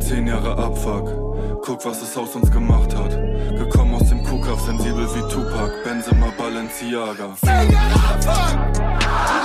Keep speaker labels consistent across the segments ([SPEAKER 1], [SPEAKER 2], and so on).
[SPEAKER 1] Zehn Jahre Abfuck, guck, was das Haus uns gemacht hat. Gekommen aus dem Kuhkauf, sensibel wie Tupac, Benzema Balenciaga. Zehn Jahre Abfuck!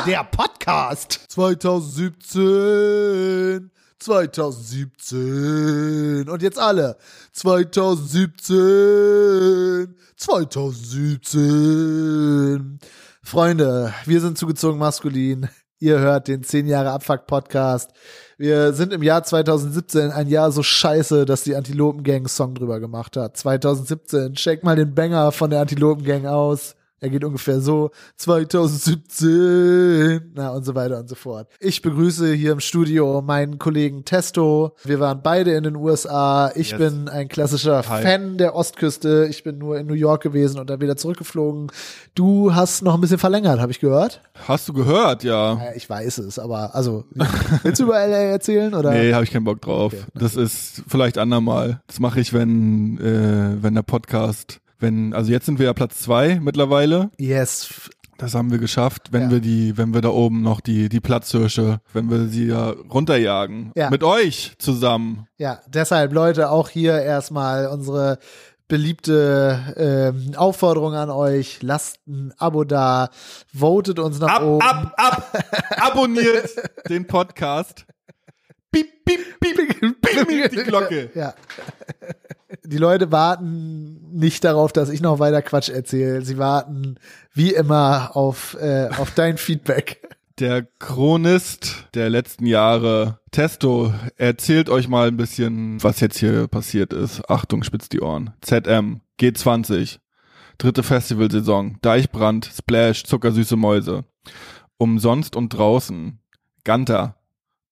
[SPEAKER 2] Der Podcast 2017. 2017. Und jetzt alle. 2017. 2017. Freunde, wir sind zugezogen maskulin. Ihr hört den 10 Jahre Abfuck Podcast. Wir sind im Jahr 2017, ein Jahr so scheiße, dass die Antilopen Gang Song drüber gemacht hat. 2017, check mal den Banger von der Antilopen Gang aus. Er geht ungefähr so 2017, na und so weiter und so fort. Ich begrüße hier im Studio meinen Kollegen Testo. Wir waren beide in den USA. Ich
[SPEAKER 3] Yes.
[SPEAKER 2] bin ein klassischer
[SPEAKER 3] Hi.
[SPEAKER 2] Fan der Ostküste. Ich bin nur in New York gewesen und dann wieder zurückgeflogen. Du hast noch ein bisschen verlängert, habe ich gehört.
[SPEAKER 3] Hast du gehört, ja?
[SPEAKER 2] Ich weiß es, aber also willst du über LA erzählen oder?
[SPEAKER 3] Nee, habe ich keinen Bock drauf.
[SPEAKER 2] Okay,
[SPEAKER 3] das ist vielleicht andermal. Das mache ich, wenn, äh, wenn der Podcast, wenn, also jetzt sind wir ja Platz zwei mittlerweile.
[SPEAKER 2] Yes.
[SPEAKER 3] Das haben wir geschafft, wenn
[SPEAKER 2] Ja.
[SPEAKER 3] wir die, wenn wir da oben noch die, die Platzhirsche, wenn wir sie ja runterjagen.
[SPEAKER 2] Ja.
[SPEAKER 3] Mit euch zusammen.
[SPEAKER 2] Ja, deshalb Leute, auch hier erstmal unsere beliebte ähm, Aufforderung an euch. Lasst ein Abo da, votet uns nach
[SPEAKER 3] Ab,
[SPEAKER 2] oben.
[SPEAKER 3] ab, ab! Abonniert den Podcast. Piep, piep, piep, piep, die Glocke.
[SPEAKER 2] Ja. Die Leute warten nicht darauf, dass ich noch weiter Quatsch erzähle. Sie warten wie immer auf, äh, auf dein Feedback.
[SPEAKER 3] Der Chronist der letzten Jahre, Testo, erzählt euch mal ein bisschen, was jetzt hier passiert ist. Achtung, spitzt die Ohren. ZM, G20, dritte Festivalsaison, Deichbrand, Splash, zuckersüße Mäuse. Umsonst und draußen, Ganter,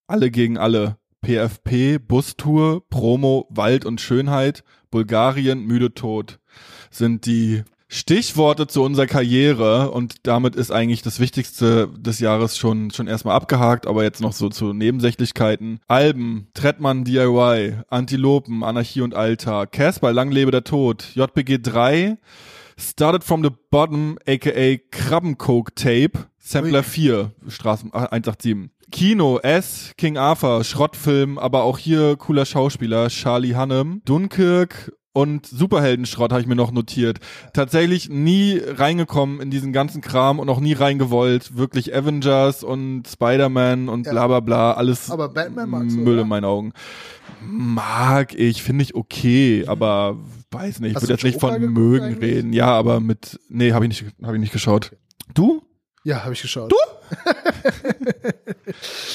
[SPEAKER 3] alle gegen alle, PFP, Bustour, Promo, Wald und Schönheit, Bulgarien, müde tot, sind die Stichworte zu unserer Karriere und damit ist eigentlich das Wichtigste des Jahres schon, schon erstmal abgehakt, aber jetzt noch so zu Nebensächlichkeiten. Alben, Trettmann DIY, Antilopen, Anarchie und Alltag, Casper, Lang lebe der Tod, JPG 3, Started from the Bottom, aka Krabbencoke Tape, Sampler 4, Straßen ah, 187. Kino, S, King Arthur, Schrottfilm, aber auch hier cooler Schauspieler, Charlie Hannem, Dunkirk und Superheldenschrott habe ich mir noch notiert. Tatsächlich nie reingekommen in diesen ganzen Kram und auch nie reingewollt. Wirklich Avengers und Spider-Man und
[SPEAKER 2] Ja.
[SPEAKER 3] bla bla bla, alles
[SPEAKER 2] Aber Batman magst
[SPEAKER 3] Müll
[SPEAKER 2] oder?
[SPEAKER 3] in meinen Augen. Mag ich, finde ich okay, aber weiß nicht, ich würde jetzt nicht von mögen
[SPEAKER 2] eigentlich?
[SPEAKER 3] reden. Ja, aber mit, nee, habe ich nicht, habe ich nicht geschaut. Du?
[SPEAKER 2] Ja, habe ich geschaut. Du?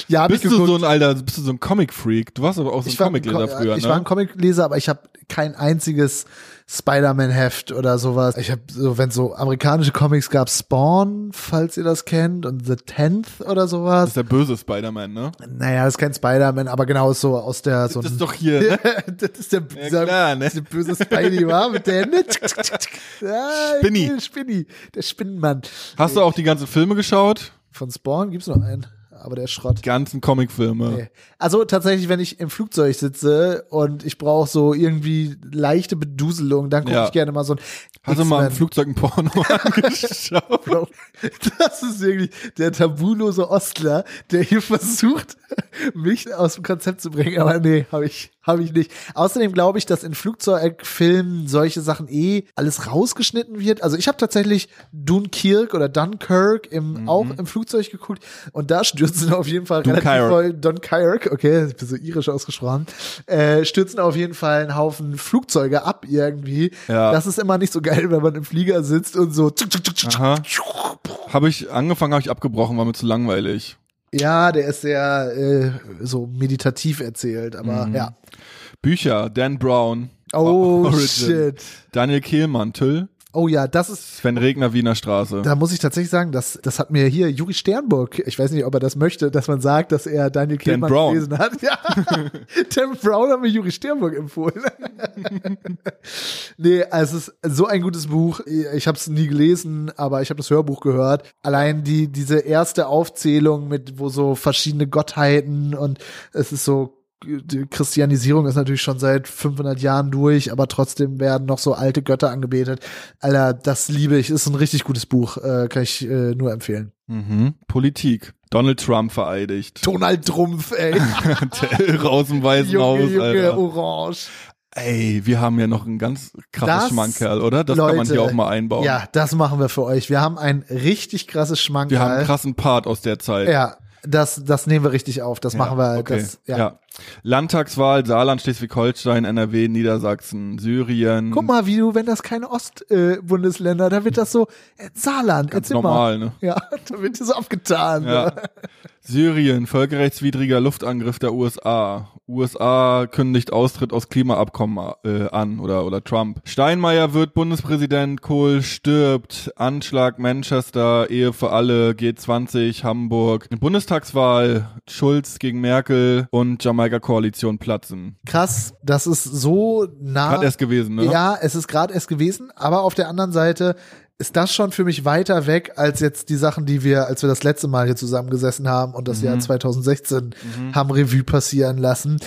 [SPEAKER 2] ja, hab
[SPEAKER 3] Bist
[SPEAKER 2] ich
[SPEAKER 3] du
[SPEAKER 2] geguckt.
[SPEAKER 3] so ein alter, bist du so ein Comic-Freak? Du warst aber auch so ein
[SPEAKER 2] ich
[SPEAKER 3] Comicleser früher,
[SPEAKER 2] ich
[SPEAKER 3] ne?
[SPEAKER 2] war ein Comicleser, aber ich habe kein einziges Spider-Man-Heft oder sowas. Ich habe so, wenn so amerikanische Comics gab, Spawn, falls ihr das kennt, und The Tenth oder
[SPEAKER 3] das
[SPEAKER 2] sowas.
[SPEAKER 3] ist der böse Spider-Man, ne?
[SPEAKER 2] Naja, das ist kein Spider-Man, aber genau ist so aus der so
[SPEAKER 3] Das ist doch hier, ne?
[SPEAKER 2] das ist der,
[SPEAKER 3] Ja,
[SPEAKER 2] dieser,
[SPEAKER 3] klar, ne?
[SPEAKER 2] dieser böse Spidey war mit der Hände. Ja,
[SPEAKER 3] Spinny.
[SPEAKER 2] der Spinny, der Spinnenmann.
[SPEAKER 3] Hast du auch die ganzen Filme geschaut?
[SPEAKER 2] Von Spawn gibt's noch einen, aber der Schrott.
[SPEAKER 3] Die ganzen Comicfilme.
[SPEAKER 2] Nee. Also tatsächlich, wenn ich im Flugzeug sitze und ich brauche so irgendwie leichte Beduselung, dann gucke
[SPEAKER 3] Ja.
[SPEAKER 2] ich gerne mal so ein
[SPEAKER 3] Hast du mal im. Flugzeug ein Porno angeschaut?
[SPEAKER 2] Das ist wirklich der tabulose Ostler, der hier versucht, mich aus dem Konzept zu bringen. Aber nee, habe ich, hab ich nicht. Außerdem glaube ich, dass in Flugzeugfilmen solche Sachen eh alles rausgeschnitten wird. Also ich habe tatsächlich Dunkirk oder Dunkirk im, auch im Flugzeug geguckt und da stürzen auf jeden Fall relativ
[SPEAKER 3] Dunkirk.
[SPEAKER 2] voll Dunkirk, okay, ich bin so irisch ausgesprochen, äh, stürzen auf jeden Fall einen Haufen Flugzeuge ab irgendwie.
[SPEAKER 3] Ja.
[SPEAKER 2] Das ist immer nicht so geil, wenn man im Flieger sitzt und so.
[SPEAKER 3] Habe ich angefangen, habe ich abgebrochen, war mir zu langweilig.
[SPEAKER 2] Ja, der ist sehr äh, so meditativ erzählt, aber
[SPEAKER 3] Mhm.
[SPEAKER 2] ja.
[SPEAKER 3] Bücher, Dan Brown.
[SPEAKER 2] Oh
[SPEAKER 3] Origin.
[SPEAKER 2] shit.
[SPEAKER 3] Daniel Kehlmann, Tüll.
[SPEAKER 2] Oh ja, das ist
[SPEAKER 3] Sven Regner, Wiener Straße.
[SPEAKER 2] da muss ich tatsächlich sagen, das, das hat mir hier Juri Sternburg, ich weiß nicht, ob er das möchte, dass man sagt, dass er Daniel Kehlmann
[SPEAKER 3] Brown.
[SPEAKER 2] gelesen hat. Ja. Dan Brown hat mir Juri Sternburg empfohlen. nee, also es ist so ein gutes Buch. Ich habe es nie gelesen, aber ich habe das Hörbuch gehört. Allein die diese erste Aufzählung mit wo so verschiedene Gottheiten und es ist so die Christianisierung ist natürlich schon seit 500 Jahren durch, aber trotzdem werden noch so alte Götter angebetet. Alter, das liebe ich. Ist ein richtig gutes Buch, äh, kann ich äh, nur empfehlen.
[SPEAKER 3] Mhm. Politik. Donald Trump vereidigt.
[SPEAKER 2] Donald Trumpf, ey.
[SPEAKER 3] Der aus dem Weißen
[SPEAKER 2] Junge,
[SPEAKER 3] Haus,
[SPEAKER 2] Junge,
[SPEAKER 3] Alter.
[SPEAKER 2] Orange.
[SPEAKER 3] Ey, wir haben ja noch ein ganz krasses
[SPEAKER 2] Das,
[SPEAKER 3] Schmankerl, oder? Das kann man
[SPEAKER 2] Leute,
[SPEAKER 3] hier auch mal einbauen.
[SPEAKER 2] Ja, das machen wir für euch. Wir haben ein richtig krasses Schmankerl.
[SPEAKER 3] Wir haben einen krassen Part aus der Zeit.
[SPEAKER 2] Ja, das, das nehmen wir richtig auf. Das machen wir.
[SPEAKER 3] okay.
[SPEAKER 2] Das, ja.
[SPEAKER 3] ja. Landtagswahl, Saarland, Schleswig-Holstein, NRW, Niedersachsen, Syrien.
[SPEAKER 2] Guck mal, wie du, wenn das keine Ostbundesländer, äh, da wird das so, äh, Saarland,
[SPEAKER 3] Ganz
[SPEAKER 2] erzähl
[SPEAKER 3] normal,
[SPEAKER 2] mal.
[SPEAKER 3] ne?
[SPEAKER 2] Ja, da wird dir so abgetan.
[SPEAKER 3] Ja. Syrien, völkerrechtswidriger Luftangriff der USA. USA kündigt Austritt aus Klimaabkommen äh, an oder oder Trump. Steinmeier wird Bundespräsident, Kohl stirbt, Anschlag Manchester, Ehe für alle, G20, Hamburg. Bundestagswahl, Schulz gegen Merkel und Jamaika-Koalition platzen.
[SPEAKER 2] Krass, das ist so nah.
[SPEAKER 3] Hat erst gewesen, ne?
[SPEAKER 2] Ja, es ist gerade erst gewesen, aber auf der anderen Seite ist das schon für mich weiter weg als jetzt die Sachen, die wir, als wir das letzte Mal hier zusammengesessen haben und das
[SPEAKER 3] Mhm.
[SPEAKER 2] Jahr 2016 haben Revue passieren lassen.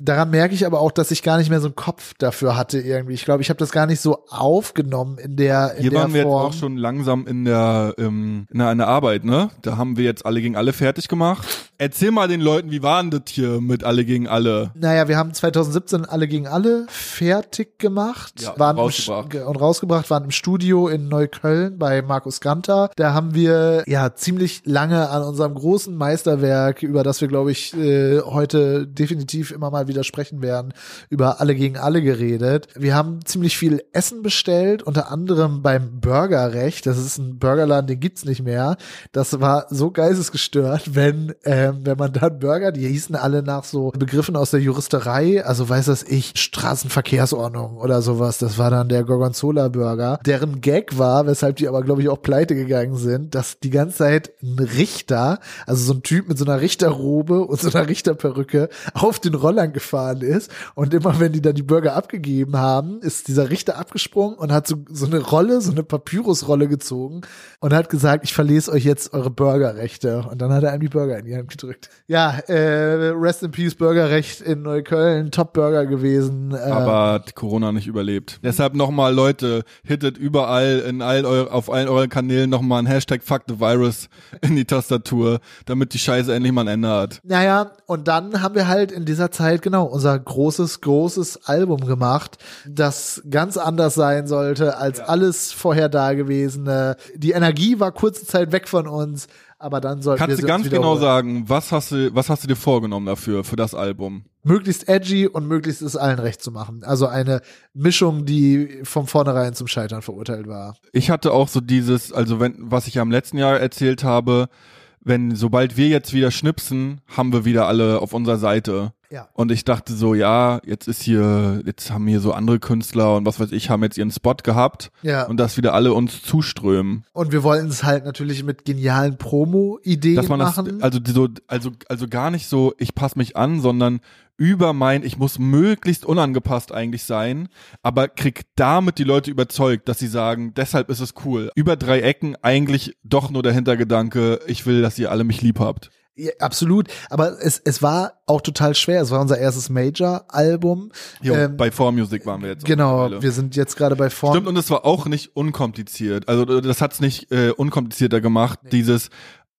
[SPEAKER 2] Daran merke ich aber auch, dass ich gar nicht mehr so einen Kopf dafür hatte irgendwie. Ich glaube, ich habe das gar nicht so aufgenommen in der in
[SPEAKER 3] Hier
[SPEAKER 2] der
[SPEAKER 3] waren wir
[SPEAKER 2] Form.
[SPEAKER 3] jetzt auch schon langsam in der, ähm, in der, in der Arbeit, ne? Da haben wir jetzt alle gegen alle fertig gemacht. Erzähl mal den Leuten, wie war denn das hier mit alle gegen alle?
[SPEAKER 2] Naja, wir haben 2017 alle gegen alle fertig gemacht
[SPEAKER 3] Ja,
[SPEAKER 2] waren
[SPEAKER 3] rausgebracht.
[SPEAKER 2] Und rausgebracht, waren im Studio in Neukölln bei Markus Ganter. Da haben wir ja ziemlich lange an unserem großen Meisterwerk, über das wir, glaube ich, äh, heute definitiv immer mal wieder sprechen werden, über alle gegen alle geredet. Wir haben ziemlich viel Essen bestellt, unter anderem beim Burgerrecht. Das ist ein Burgerladen, den gibt's nicht mehr. Das war so geistesgestört, wenn, ähm, wenn man dann Burger, die hießen alle nach so Begriffen aus der Juristerei, also weiß das ich, Straßenverkehrsordnung oder sowas. Das war dann der Gorgonzola Burger. Deren Gag war, weshalb die aber, glaube ich, auch pleite gegangen sind, dass die ganze Zeit ein Richter, also so ein Typ mit so einer Richterrobe und so einer Richterperücke auf den Rollern gefahren ist. Und immer wenn die dann die Burger abgegeben haben, ist dieser Richter abgesprungen und hat so, so eine Rolle, so eine Papyrusrolle gezogen und hat gesagt, ich verlese euch jetzt eure Burgerrechte. Und dann hat er einem die Burger in die Hand gedrückt. Ja, äh, Rest in Peace Burgerrecht in Neukölln, Top Burger gewesen. Äh,
[SPEAKER 3] Aber hat Corona nicht überlebt. Deshalb nochmal, Leute, hittet überall in all eu auf allen euren Kanälen nochmal ein Hashtag Fuck the Virus in die Tastatur, damit die Scheiße endlich mal ein Ende hat.
[SPEAKER 2] Naja, und dann haben wir halt in dieser Zeit genau unser großes, großes Album gemacht, das ganz anders sein sollte als alles vorher Dagewesene. Die Energie war kurze Zeit weg von uns, aber dann sollten wir
[SPEAKER 3] Kannst
[SPEAKER 2] sie
[SPEAKER 3] du ganz genau sagen, was hast du, was hast du dir vorgenommen dafür, für das Album?
[SPEAKER 2] Möglichst edgy und möglichst es allen recht zu machen. Also eine Mischung, die von vornherein zum Scheitern verurteilt war.
[SPEAKER 3] Ich hatte auch so dieses, also wenn, was ich ja im letzten Jahr erzählt habe, wenn, sobald wir jetzt wieder schnipsen, haben wir wieder alle auf unserer Seite.
[SPEAKER 2] Ja.
[SPEAKER 3] Und ich dachte so, ja, jetzt ist hier, jetzt haben hier so andere Künstler und was weiß ich, haben jetzt ihren Spot gehabt
[SPEAKER 2] Ja.
[SPEAKER 3] und dass wieder alle uns zuströmen.
[SPEAKER 2] Und wir wollten es halt natürlich mit genialen Promo-Ideen
[SPEAKER 3] Dass man das,
[SPEAKER 2] machen.
[SPEAKER 3] also die so, also, also gar nicht so, ich passe mich an, sondern über mein, ich muss möglichst unangepasst eigentlich sein, aber krieg damit die Leute überzeugt, dass sie sagen, deshalb ist es cool. Über drei Ecken eigentlich doch nur der Hintergedanke, ich will, dass ihr alle mich lieb habt.
[SPEAKER 2] Ja, absolut. Aber es, es war auch total schwer. Es war unser erstes Major-Album.
[SPEAKER 3] Jo,
[SPEAKER 2] Ähm,
[SPEAKER 3] bei 4Music waren wir jetzt.
[SPEAKER 2] Genau, wir sind jetzt gerade bei Form.
[SPEAKER 3] Stimmt, und es war auch nicht unkompliziert. Also das hat's nicht äh, unkomplizierter gemacht. Dieses,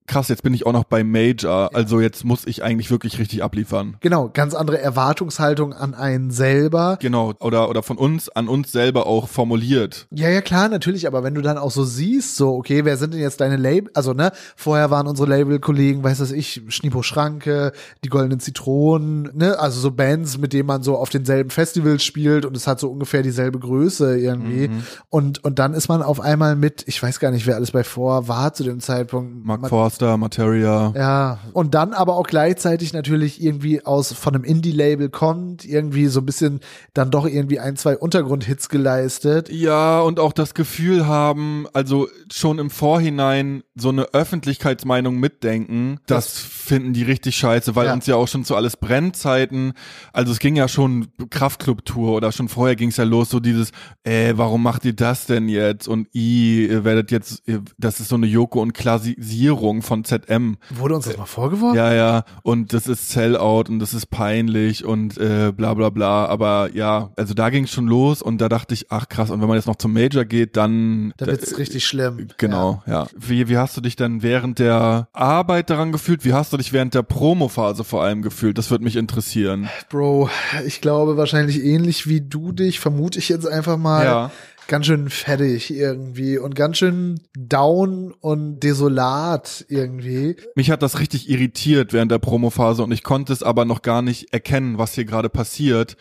[SPEAKER 3] krass, jetzt bin ich auch noch bei Major, also jetzt muss ich eigentlich wirklich richtig abliefern.
[SPEAKER 2] Genau, ganz andere Erwartungshaltung an einen selber.
[SPEAKER 3] Genau, oder, oder von uns, an uns selber auch formuliert.
[SPEAKER 2] Ja, ja, klar, natürlich, aber wenn du dann auch so siehst, so, okay, wer sind denn jetzt deine Label, also, ne, vorher waren unsere Label-Kollegen, weiß das ich, Schnipo Schranke, die Goldenen Zitronen, ne, also so Bands, mit denen man so auf denselben Festivals spielt und es hat so ungefähr dieselbe Größe irgendwie. Und, und dann ist man auf einmal mit, ich weiß gar nicht, wer alles bei vor war zu dem Zeitpunkt.
[SPEAKER 3] Mark
[SPEAKER 2] man,
[SPEAKER 3] Forster, Materia.
[SPEAKER 2] Ja, und dann aber auch gleichzeitig natürlich irgendwie aus von einem Indie-Label kommt, irgendwie so ein bisschen dann doch irgendwie ein, zwei Untergrundhits geleistet.
[SPEAKER 3] Ja, und auch das Gefühl haben, also schon im Vorhinein so eine Öffentlichkeitsmeinung mitdenken, das, finden die richtig scheiße, weil
[SPEAKER 2] Ja.
[SPEAKER 3] uns ja auch schon zu alles Brennzeiten, also es ging ja schon Kraftclub-Tour oder schon vorher ging es ja los, so dieses, äh, warum macht ihr das denn jetzt? Und i, ihr werdet jetzt, ihr, das ist so eine Joko und Klassisierung von ZM.
[SPEAKER 2] Wurde uns das mal vorgeworfen?
[SPEAKER 3] Ja, ja, und das ist Sellout und das ist peinlich und äh, bla bla bla. Aber ja, also da ging es schon los und da dachte ich, ach krass, und wenn man jetzt noch zum Major geht, dann.
[SPEAKER 2] Da wird's richtig schlimm.
[SPEAKER 3] Genau, ja. Wie, wie hast du dich denn während der Arbeit daran gefühlt? Wie hast du dich während der Promophase vor allem gefühlt? Das würde mich interessieren.
[SPEAKER 2] Bro, ich glaube wahrscheinlich ähnlich wie du dich, vermute ich jetzt einfach mal.
[SPEAKER 3] Ja.
[SPEAKER 2] Ganz schön fertig irgendwie und ganz schön down und desolat irgendwie.
[SPEAKER 3] Mich hat das richtig irritiert während der Promophase und ich konnte es aber noch gar nicht erkennen, was hier gerade passiert.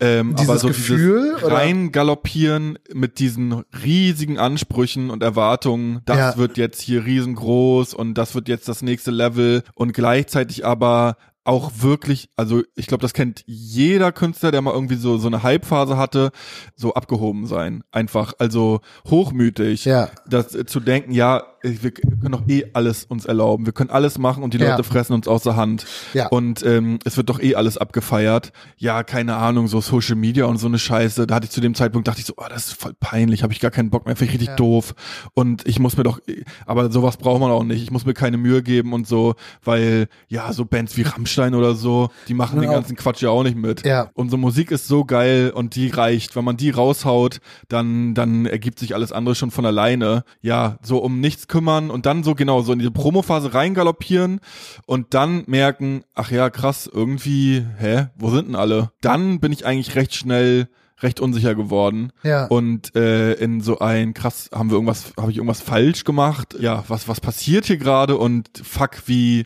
[SPEAKER 3] Ähm,
[SPEAKER 2] Dieses
[SPEAKER 3] aber so
[SPEAKER 2] Gefühl,
[SPEAKER 3] dieses? Reingaloppieren mit diesen riesigen Ansprüchen und Erwartungen, das
[SPEAKER 2] Ja.
[SPEAKER 3] wird jetzt hier riesengroß und das wird jetzt das nächste Level und gleichzeitig aber auch wirklich, also ich glaube, das kennt jeder Künstler, der mal irgendwie so so eine Hype-Phase hatte, so abgehoben sein, einfach, also hochmütig,
[SPEAKER 2] Ja.
[SPEAKER 3] das äh, zu denken, ja, wir können doch eh alles uns erlauben, wir können alles machen und die
[SPEAKER 2] Ja.
[SPEAKER 3] Leute fressen uns aus der Hand
[SPEAKER 2] Ja.
[SPEAKER 3] und ähm, es wird doch eh alles abgefeiert. Ja, keine Ahnung, so Social Media und so eine Scheiße. Da hatte ich zu dem Zeitpunkt dachte ich so, oh, das ist voll peinlich, habe ich gar keinen Bock mehr, finde ich richtig
[SPEAKER 2] Ja.
[SPEAKER 3] doof. Und ich muss mir doch, aber sowas braucht man auch nicht. Ich muss mir keine Mühe geben und so, weil ja, so Bands wie Rammstein oder so, die machen den
[SPEAKER 2] Genau.
[SPEAKER 3] ganzen Quatsch ja auch nicht mit.
[SPEAKER 2] Ja.
[SPEAKER 3] Unsere Musik ist so geil und die reicht. Wenn man die raushaut, dann, dann ergibt sich alles andere schon von alleine. Ja, so um nichts kümmern und dann so genau so in diese Promophase reingaloppieren und dann merken, ach ja, krass, irgendwie, hä, wo sind denn alle? Dann bin ich eigentlich recht schnell recht unsicher geworden
[SPEAKER 2] Ja.
[SPEAKER 3] und äh, in so ein krass haben wir irgendwas habe ich irgendwas falsch gemacht ja was was passiert hier gerade und fuck wie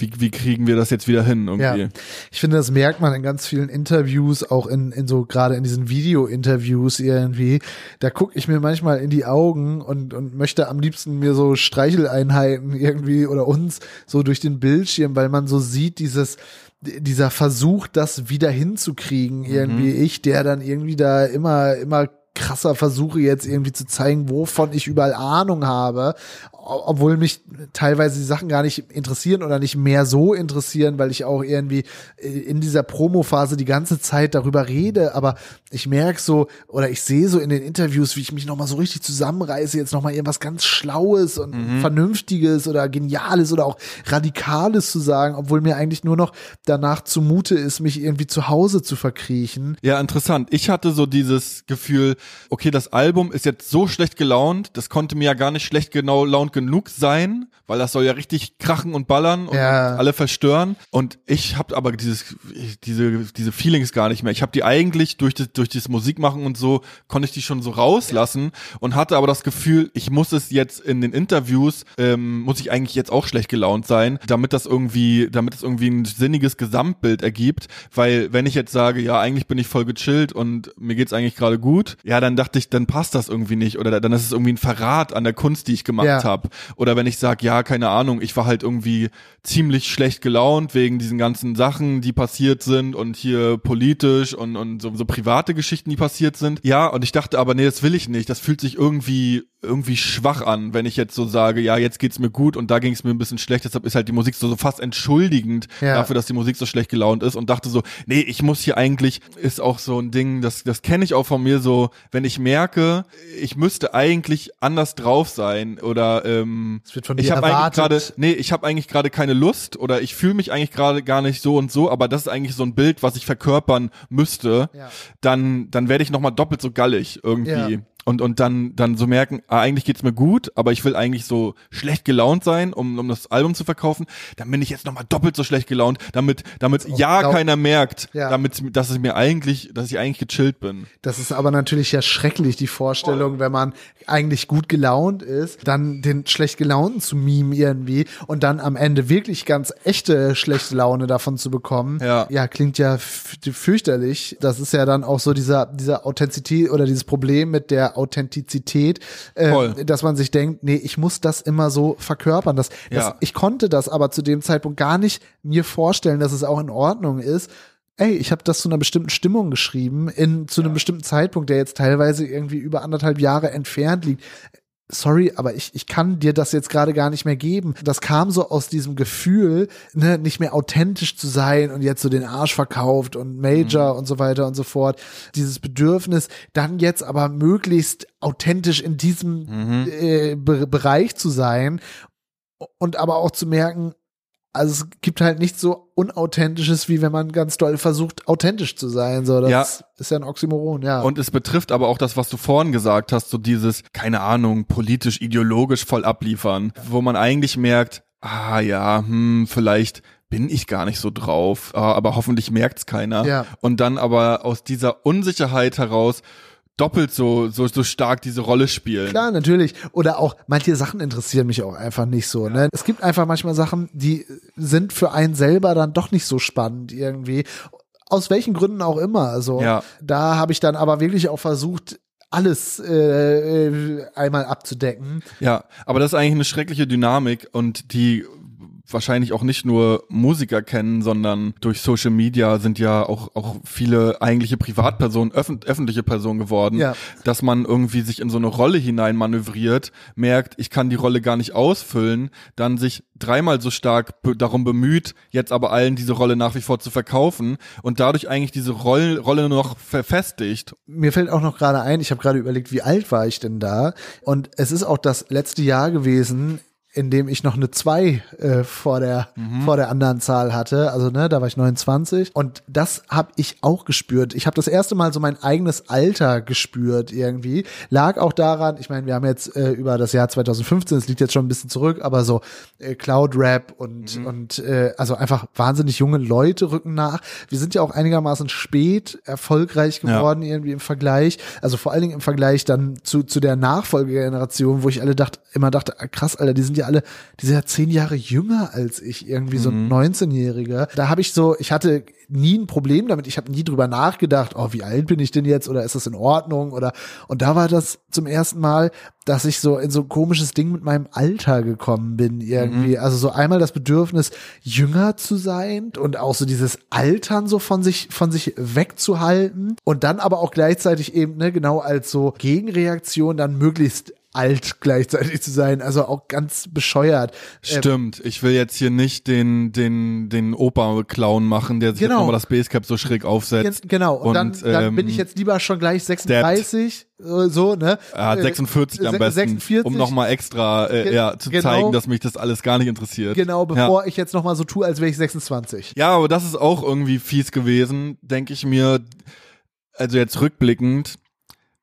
[SPEAKER 3] wie wie kriegen wir das jetzt wieder hin irgendwie
[SPEAKER 2] Ja. Ich finde, das merkt man in ganz vielen Interviews, auch in, in so gerade in diesen Video-Interviews irgendwie. Da gucke ich mir manchmal in die Augen und, und möchte am liebsten mir so Streicheleinheiten irgendwie oder uns so durch den Bildschirm, weil man so sieht, dieses dieser Versuch, das wieder hinzukriegen, irgendwie ich, der dann irgendwie da immer, immer krasser versuche jetzt irgendwie zu zeigen, wovon ich überall Ahnung habe, obwohl mich teilweise die Sachen gar nicht interessieren oder nicht mehr so interessieren, weil ich auch irgendwie äh, in dieser Promo-Phase die ganze Zeit darüber rede, aber ich merke so oder ich sehe so in den Interviews, wie ich mich nochmal so richtig zusammenreiße, jetzt nochmal irgendwas ganz Schlaues und Vernünftiges oder Geniales oder auch Radikales zu sagen, obwohl mir eigentlich nur noch danach zumute ist, mich irgendwie zu Hause zu verkriechen.
[SPEAKER 3] Ja, interessant. Ich hatte so dieses Gefühl, okay, das Album ist jetzt so schlecht gelaunt, das konnte mir ja gar nicht schlecht genau launt genug sein, weil das soll ja richtig krachen und ballern und
[SPEAKER 2] Ja.
[SPEAKER 3] alle verstören. Und ich habe aber dieses, diese, diese Feelings gar nicht mehr. Ich habe die eigentlich durch das, durch das Musikmachen und so, konnte ich die schon so rauslassen und hatte aber das Gefühl, ich muss es jetzt in den Interviews, ähm, muss ich eigentlich jetzt auch schlecht gelaunt sein, damit das irgendwie, damit es irgendwie ein sinniges Gesamtbild ergibt. Weil wenn ich jetzt sage, ja, eigentlich bin ich voll gechillt und mir geht's eigentlich gerade gut, ja, dann dachte ich, dann passt das irgendwie nicht oder dann ist es irgendwie ein Verrat an der Kunst, die ich gemacht
[SPEAKER 2] Ja.
[SPEAKER 3] habe. Oder wenn ich sage, ja, keine Ahnung, ich war halt irgendwie ziemlich schlecht gelaunt wegen diesen ganzen Sachen, die passiert sind und hier politisch und, und so, so private Geschichten, die passiert sind. Ja, und ich dachte aber, nee, das will ich nicht. Das fühlt sich irgendwie irgendwie schwach an, wenn ich jetzt so sage, ja, jetzt geht's mir gut und da ging es mir ein bisschen schlecht, deshalb ist halt die Musik so, so fast entschuldigend
[SPEAKER 2] Ja.
[SPEAKER 3] dafür, dass die Musik so schlecht gelaunt ist und dachte so, nee, ich muss hier eigentlich, ist auch so ein Ding, das, das kenne ich auch von mir so, wenn ich merke, ich müsste eigentlich anders drauf sein oder ähm, ich habe eigentlich gerade, nee, ich habe eigentlich gerade keine Lust oder ich fühle mich eigentlich gerade gar nicht so und so, aber das ist eigentlich so ein Bild, was ich verkörpern müsste,
[SPEAKER 2] Ja.
[SPEAKER 3] dann, dann werde ich nochmal doppelt so gallig irgendwie.
[SPEAKER 2] Ja.
[SPEAKER 3] Und, und dann, dann so merken, ah, eigentlich geht's mir gut, aber ich will eigentlich so schlecht gelaunt sein, um, um das Album zu verkaufen. Dann bin ich jetzt nochmal doppelt so schlecht gelaunt, damit, damit ja
[SPEAKER 2] glaub-
[SPEAKER 3] keiner merkt,
[SPEAKER 2] Ja.
[SPEAKER 3] damit, dass es mir eigentlich, dass ich eigentlich gechillt bin.
[SPEAKER 2] Das ist aber natürlich ja schrecklich, die Vorstellung, wenn man eigentlich gut gelaunt ist, dann den schlecht gelaunten zu mimen irgendwie und dann am Ende wirklich ganz echte schlechte Laune davon zu bekommen.
[SPEAKER 3] Ja.
[SPEAKER 2] ja klingt ja fürchterlich. Das ist ja dann auch so dieser, dieser Authentizität oder dieses Problem mit der Authentizität, äh, dass man sich denkt, nee, ich muss das immer so verkörpern. Das, das,
[SPEAKER 3] Ja.
[SPEAKER 2] Ich konnte das aber zu dem Zeitpunkt gar nicht mir vorstellen, dass es auch in Ordnung ist. Ey, ich habe das zu einer bestimmten Stimmung geschrieben, in zu einem bestimmten Zeitpunkt, der jetzt teilweise irgendwie über anderthalb Jahre entfernt liegt. Sorry, aber ich, ich kann dir das jetzt gerade gar nicht mehr geben. Das kam so aus diesem Gefühl, ne, nicht mehr authentisch zu sein und jetzt so den Arsch verkauft und Major und so weiter und so fort. Dieses Bedürfnis, dann jetzt aber möglichst authentisch in diesem äh, Be Bereich zu sein und aber auch zu merken, also es gibt halt nichts so unauthentisches, wie wenn man ganz doll versucht, authentisch zu sein. So, das
[SPEAKER 3] Ja.
[SPEAKER 2] ist ja ein Oxymoron, ja.
[SPEAKER 3] Und es betrifft aber auch das, was du vorhin gesagt hast, so dieses, keine Ahnung, politisch, ideologisch voll abliefern, wo man eigentlich merkt, ah ja, hm, vielleicht bin ich gar nicht so drauf, ah, aber hoffentlich merkt's keiner.
[SPEAKER 2] Ja.
[SPEAKER 3] Und dann aber aus dieser Unsicherheit heraus doppelt so, so, so stark diese Rolle spielen.
[SPEAKER 2] Klar, natürlich. Oder auch, manche Sachen interessieren mich auch einfach nicht so. Ne? Es gibt einfach manchmal Sachen, die sind für einen selber dann doch nicht so spannend irgendwie. Aus welchen Gründen auch immer. Also
[SPEAKER 3] Ja.
[SPEAKER 2] da habe ich dann aber wirklich auch versucht, alles äh, äh, einmal abzudecken.
[SPEAKER 3] Ja, aber das ist eigentlich eine schreckliche Dynamik und die wahrscheinlich auch nicht nur Musiker kennen, sondern durch Social Media sind ja auch, auch viele eigentliche Privatpersonen, öffn öffentliche Personen geworden,
[SPEAKER 2] Ja.
[SPEAKER 3] dass man irgendwie sich in so eine Rolle hinein manövriert, merkt, ich kann die Rolle gar nicht ausfüllen, dann sich dreimal so stark be darum bemüht, jetzt aber allen diese Rolle nach wie vor zu verkaufen und dadurch eigentlich diese Rolle, Rolle nur noch verfestigt.
[SPEAKER 2] Mir fällt auch noch gerade ein, ich habe gerade überlegt, wie alt war ich denn da? Und es ist auch das letzte Jahr gewesen, in dem ich noch eine 2 äh, vor der vor der anderen Zahl hatte. Also ne, da war ich 29 und das habe ich auch gespürt. Ich habe das erste Mal so mein eigenes Alter gespürt irgendwie. Lag auch daran, ich meine, wir haben jetzt äh, über das Jahr 2015, es liegt jetzt schon ein bisschen zurück, aber so äh, Cloud Rap und und äh, also einfach wahnsinnig junge Leute rücken nach. Wir sind ja auch einigermaßen spät erfolgreich
[SPEAKER 3] Ja.
[SPEAKER 2] geworden irgendwie im Vergleich, also vor allen Dingen im Vergleich dann zu, zu der Nachfolgegeneration, wo ich alle dachte, immer dachte, ah, krass, Alter, die sind ja alle, die sind ja zehn Jahre jünger als ich, irgendwie so ein 19-Jähriger. Da habe ich so, ich hatte nie ein Problem damit, ich habe nie drüber nachgedacht, oh, wie alt bin ich denn jetzt oder ist das in Ordnung oder und da war das zum ersten Mal, dass ich so in so ein komisches Ding mit meinem Alter gekommen bin irgendwie. Also so einmal das Bedürfnis, jünger zu sein und auch so dieses Altern so von sich, von sich wegzuhalten und dann aber auch gleichzeitig eben, ne, genau als so Gegenreaktion dann möglichst alt gleichzeitig zu sein, also auch ganz bescheuert. Ähm,
[SPEAKER 3] Stimmt, ich will jetzt hier nicht den, den, den Opa-Clown machen, der sich
[SPEAKER 2] Genau.
[SPEAKER 3] nochmal das Basecap so schräg aufsetzt.
[SPEAKER 2] Gen- Genau, und,
[SPEAKER 3] Und,
[SPEAKER 2] dann, dann
[SPEAKER 3] ähm,
[SPEAKER 2] bin ich jetzt lieber schon gleich 36, äh, so, ne? Äh,
[SPEAKER 3] 46 am
[SPEAKER 2] se-
[SPEAKER 3] besten,
[SPEAKER 2] 46,
[SPEAKER 3] um nochmal extra äh, ja, zu
[SPEAKER 2] genau.
[SPEAKER 3] zeigen, dass mich das alles gar nicht interessiert.
[SPEAKER 2] Genau,
[SPEAKER 3] ja.
[SPEAKER 2] bevor ich jetzt nochmal so tue, als wäre ich 26.
[SPEAKER 3] Ja, aber das ist auch irgendwie fies gewesen, denke ich mir. Also jetzt rückblickend,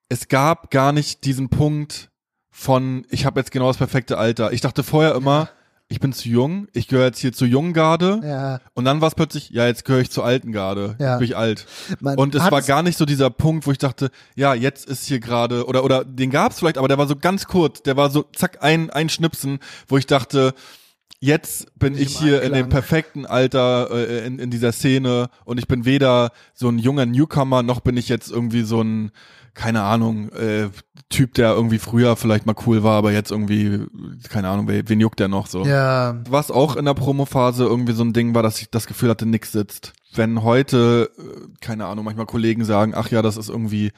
[SPEAKER 3] es gab gar nicht diesen Punkt von, ich habe jetzt genau das perfekte Alter. Ich dachte vorher immer, ich bin zu jung, ich gehöre jetzt hier zur jungen Garde.
[SPEAKER 2] Ja,
[SPEAKER 3] Und dann war es plötzlich, ja, jetzt gehöre ich zur alten Garde.
[SPEAKER 2] Ja.
[SPEAKER 3] Bin ich alt.
[SPEAKER 2] man
[SPEAKER 3] Und es war gar nicht so dieser Punkt, wo ich dachte, ja, jetzt ist hier gerade, oder, oder den gab es vielleicht, aber der war so ganz kurz, der war so, zack, ein, ein Schnipsen, wo ich dachte, jetzt bin
[SPEAKER 2] Nicht
[SPEAKER 3] ich
[SPEAKER 2] im
[SPEAKER 3] hier in dem perfekten Alter äh, in, in dieser Szene und ich bin weder so ein junger Newcomer, noch bin ich jetzt irgendwie so ein, keine Ahnung, äh, Typ, der irgendwie früher vielleicht mal cool war, aber jetzt irgendwie, keine Ahnung, wen, juckt der noch so.
[SPEAKER 2] Ja,
[SPEAKER 3] Was auch in der Promophase irgendwie so ein Ding war, dass ich das Gefühl hatte, nix sitzt. Wenn heute, äh, keine Ahnung, manchmal Kollegen sagen, ach ja, das ist irgendwie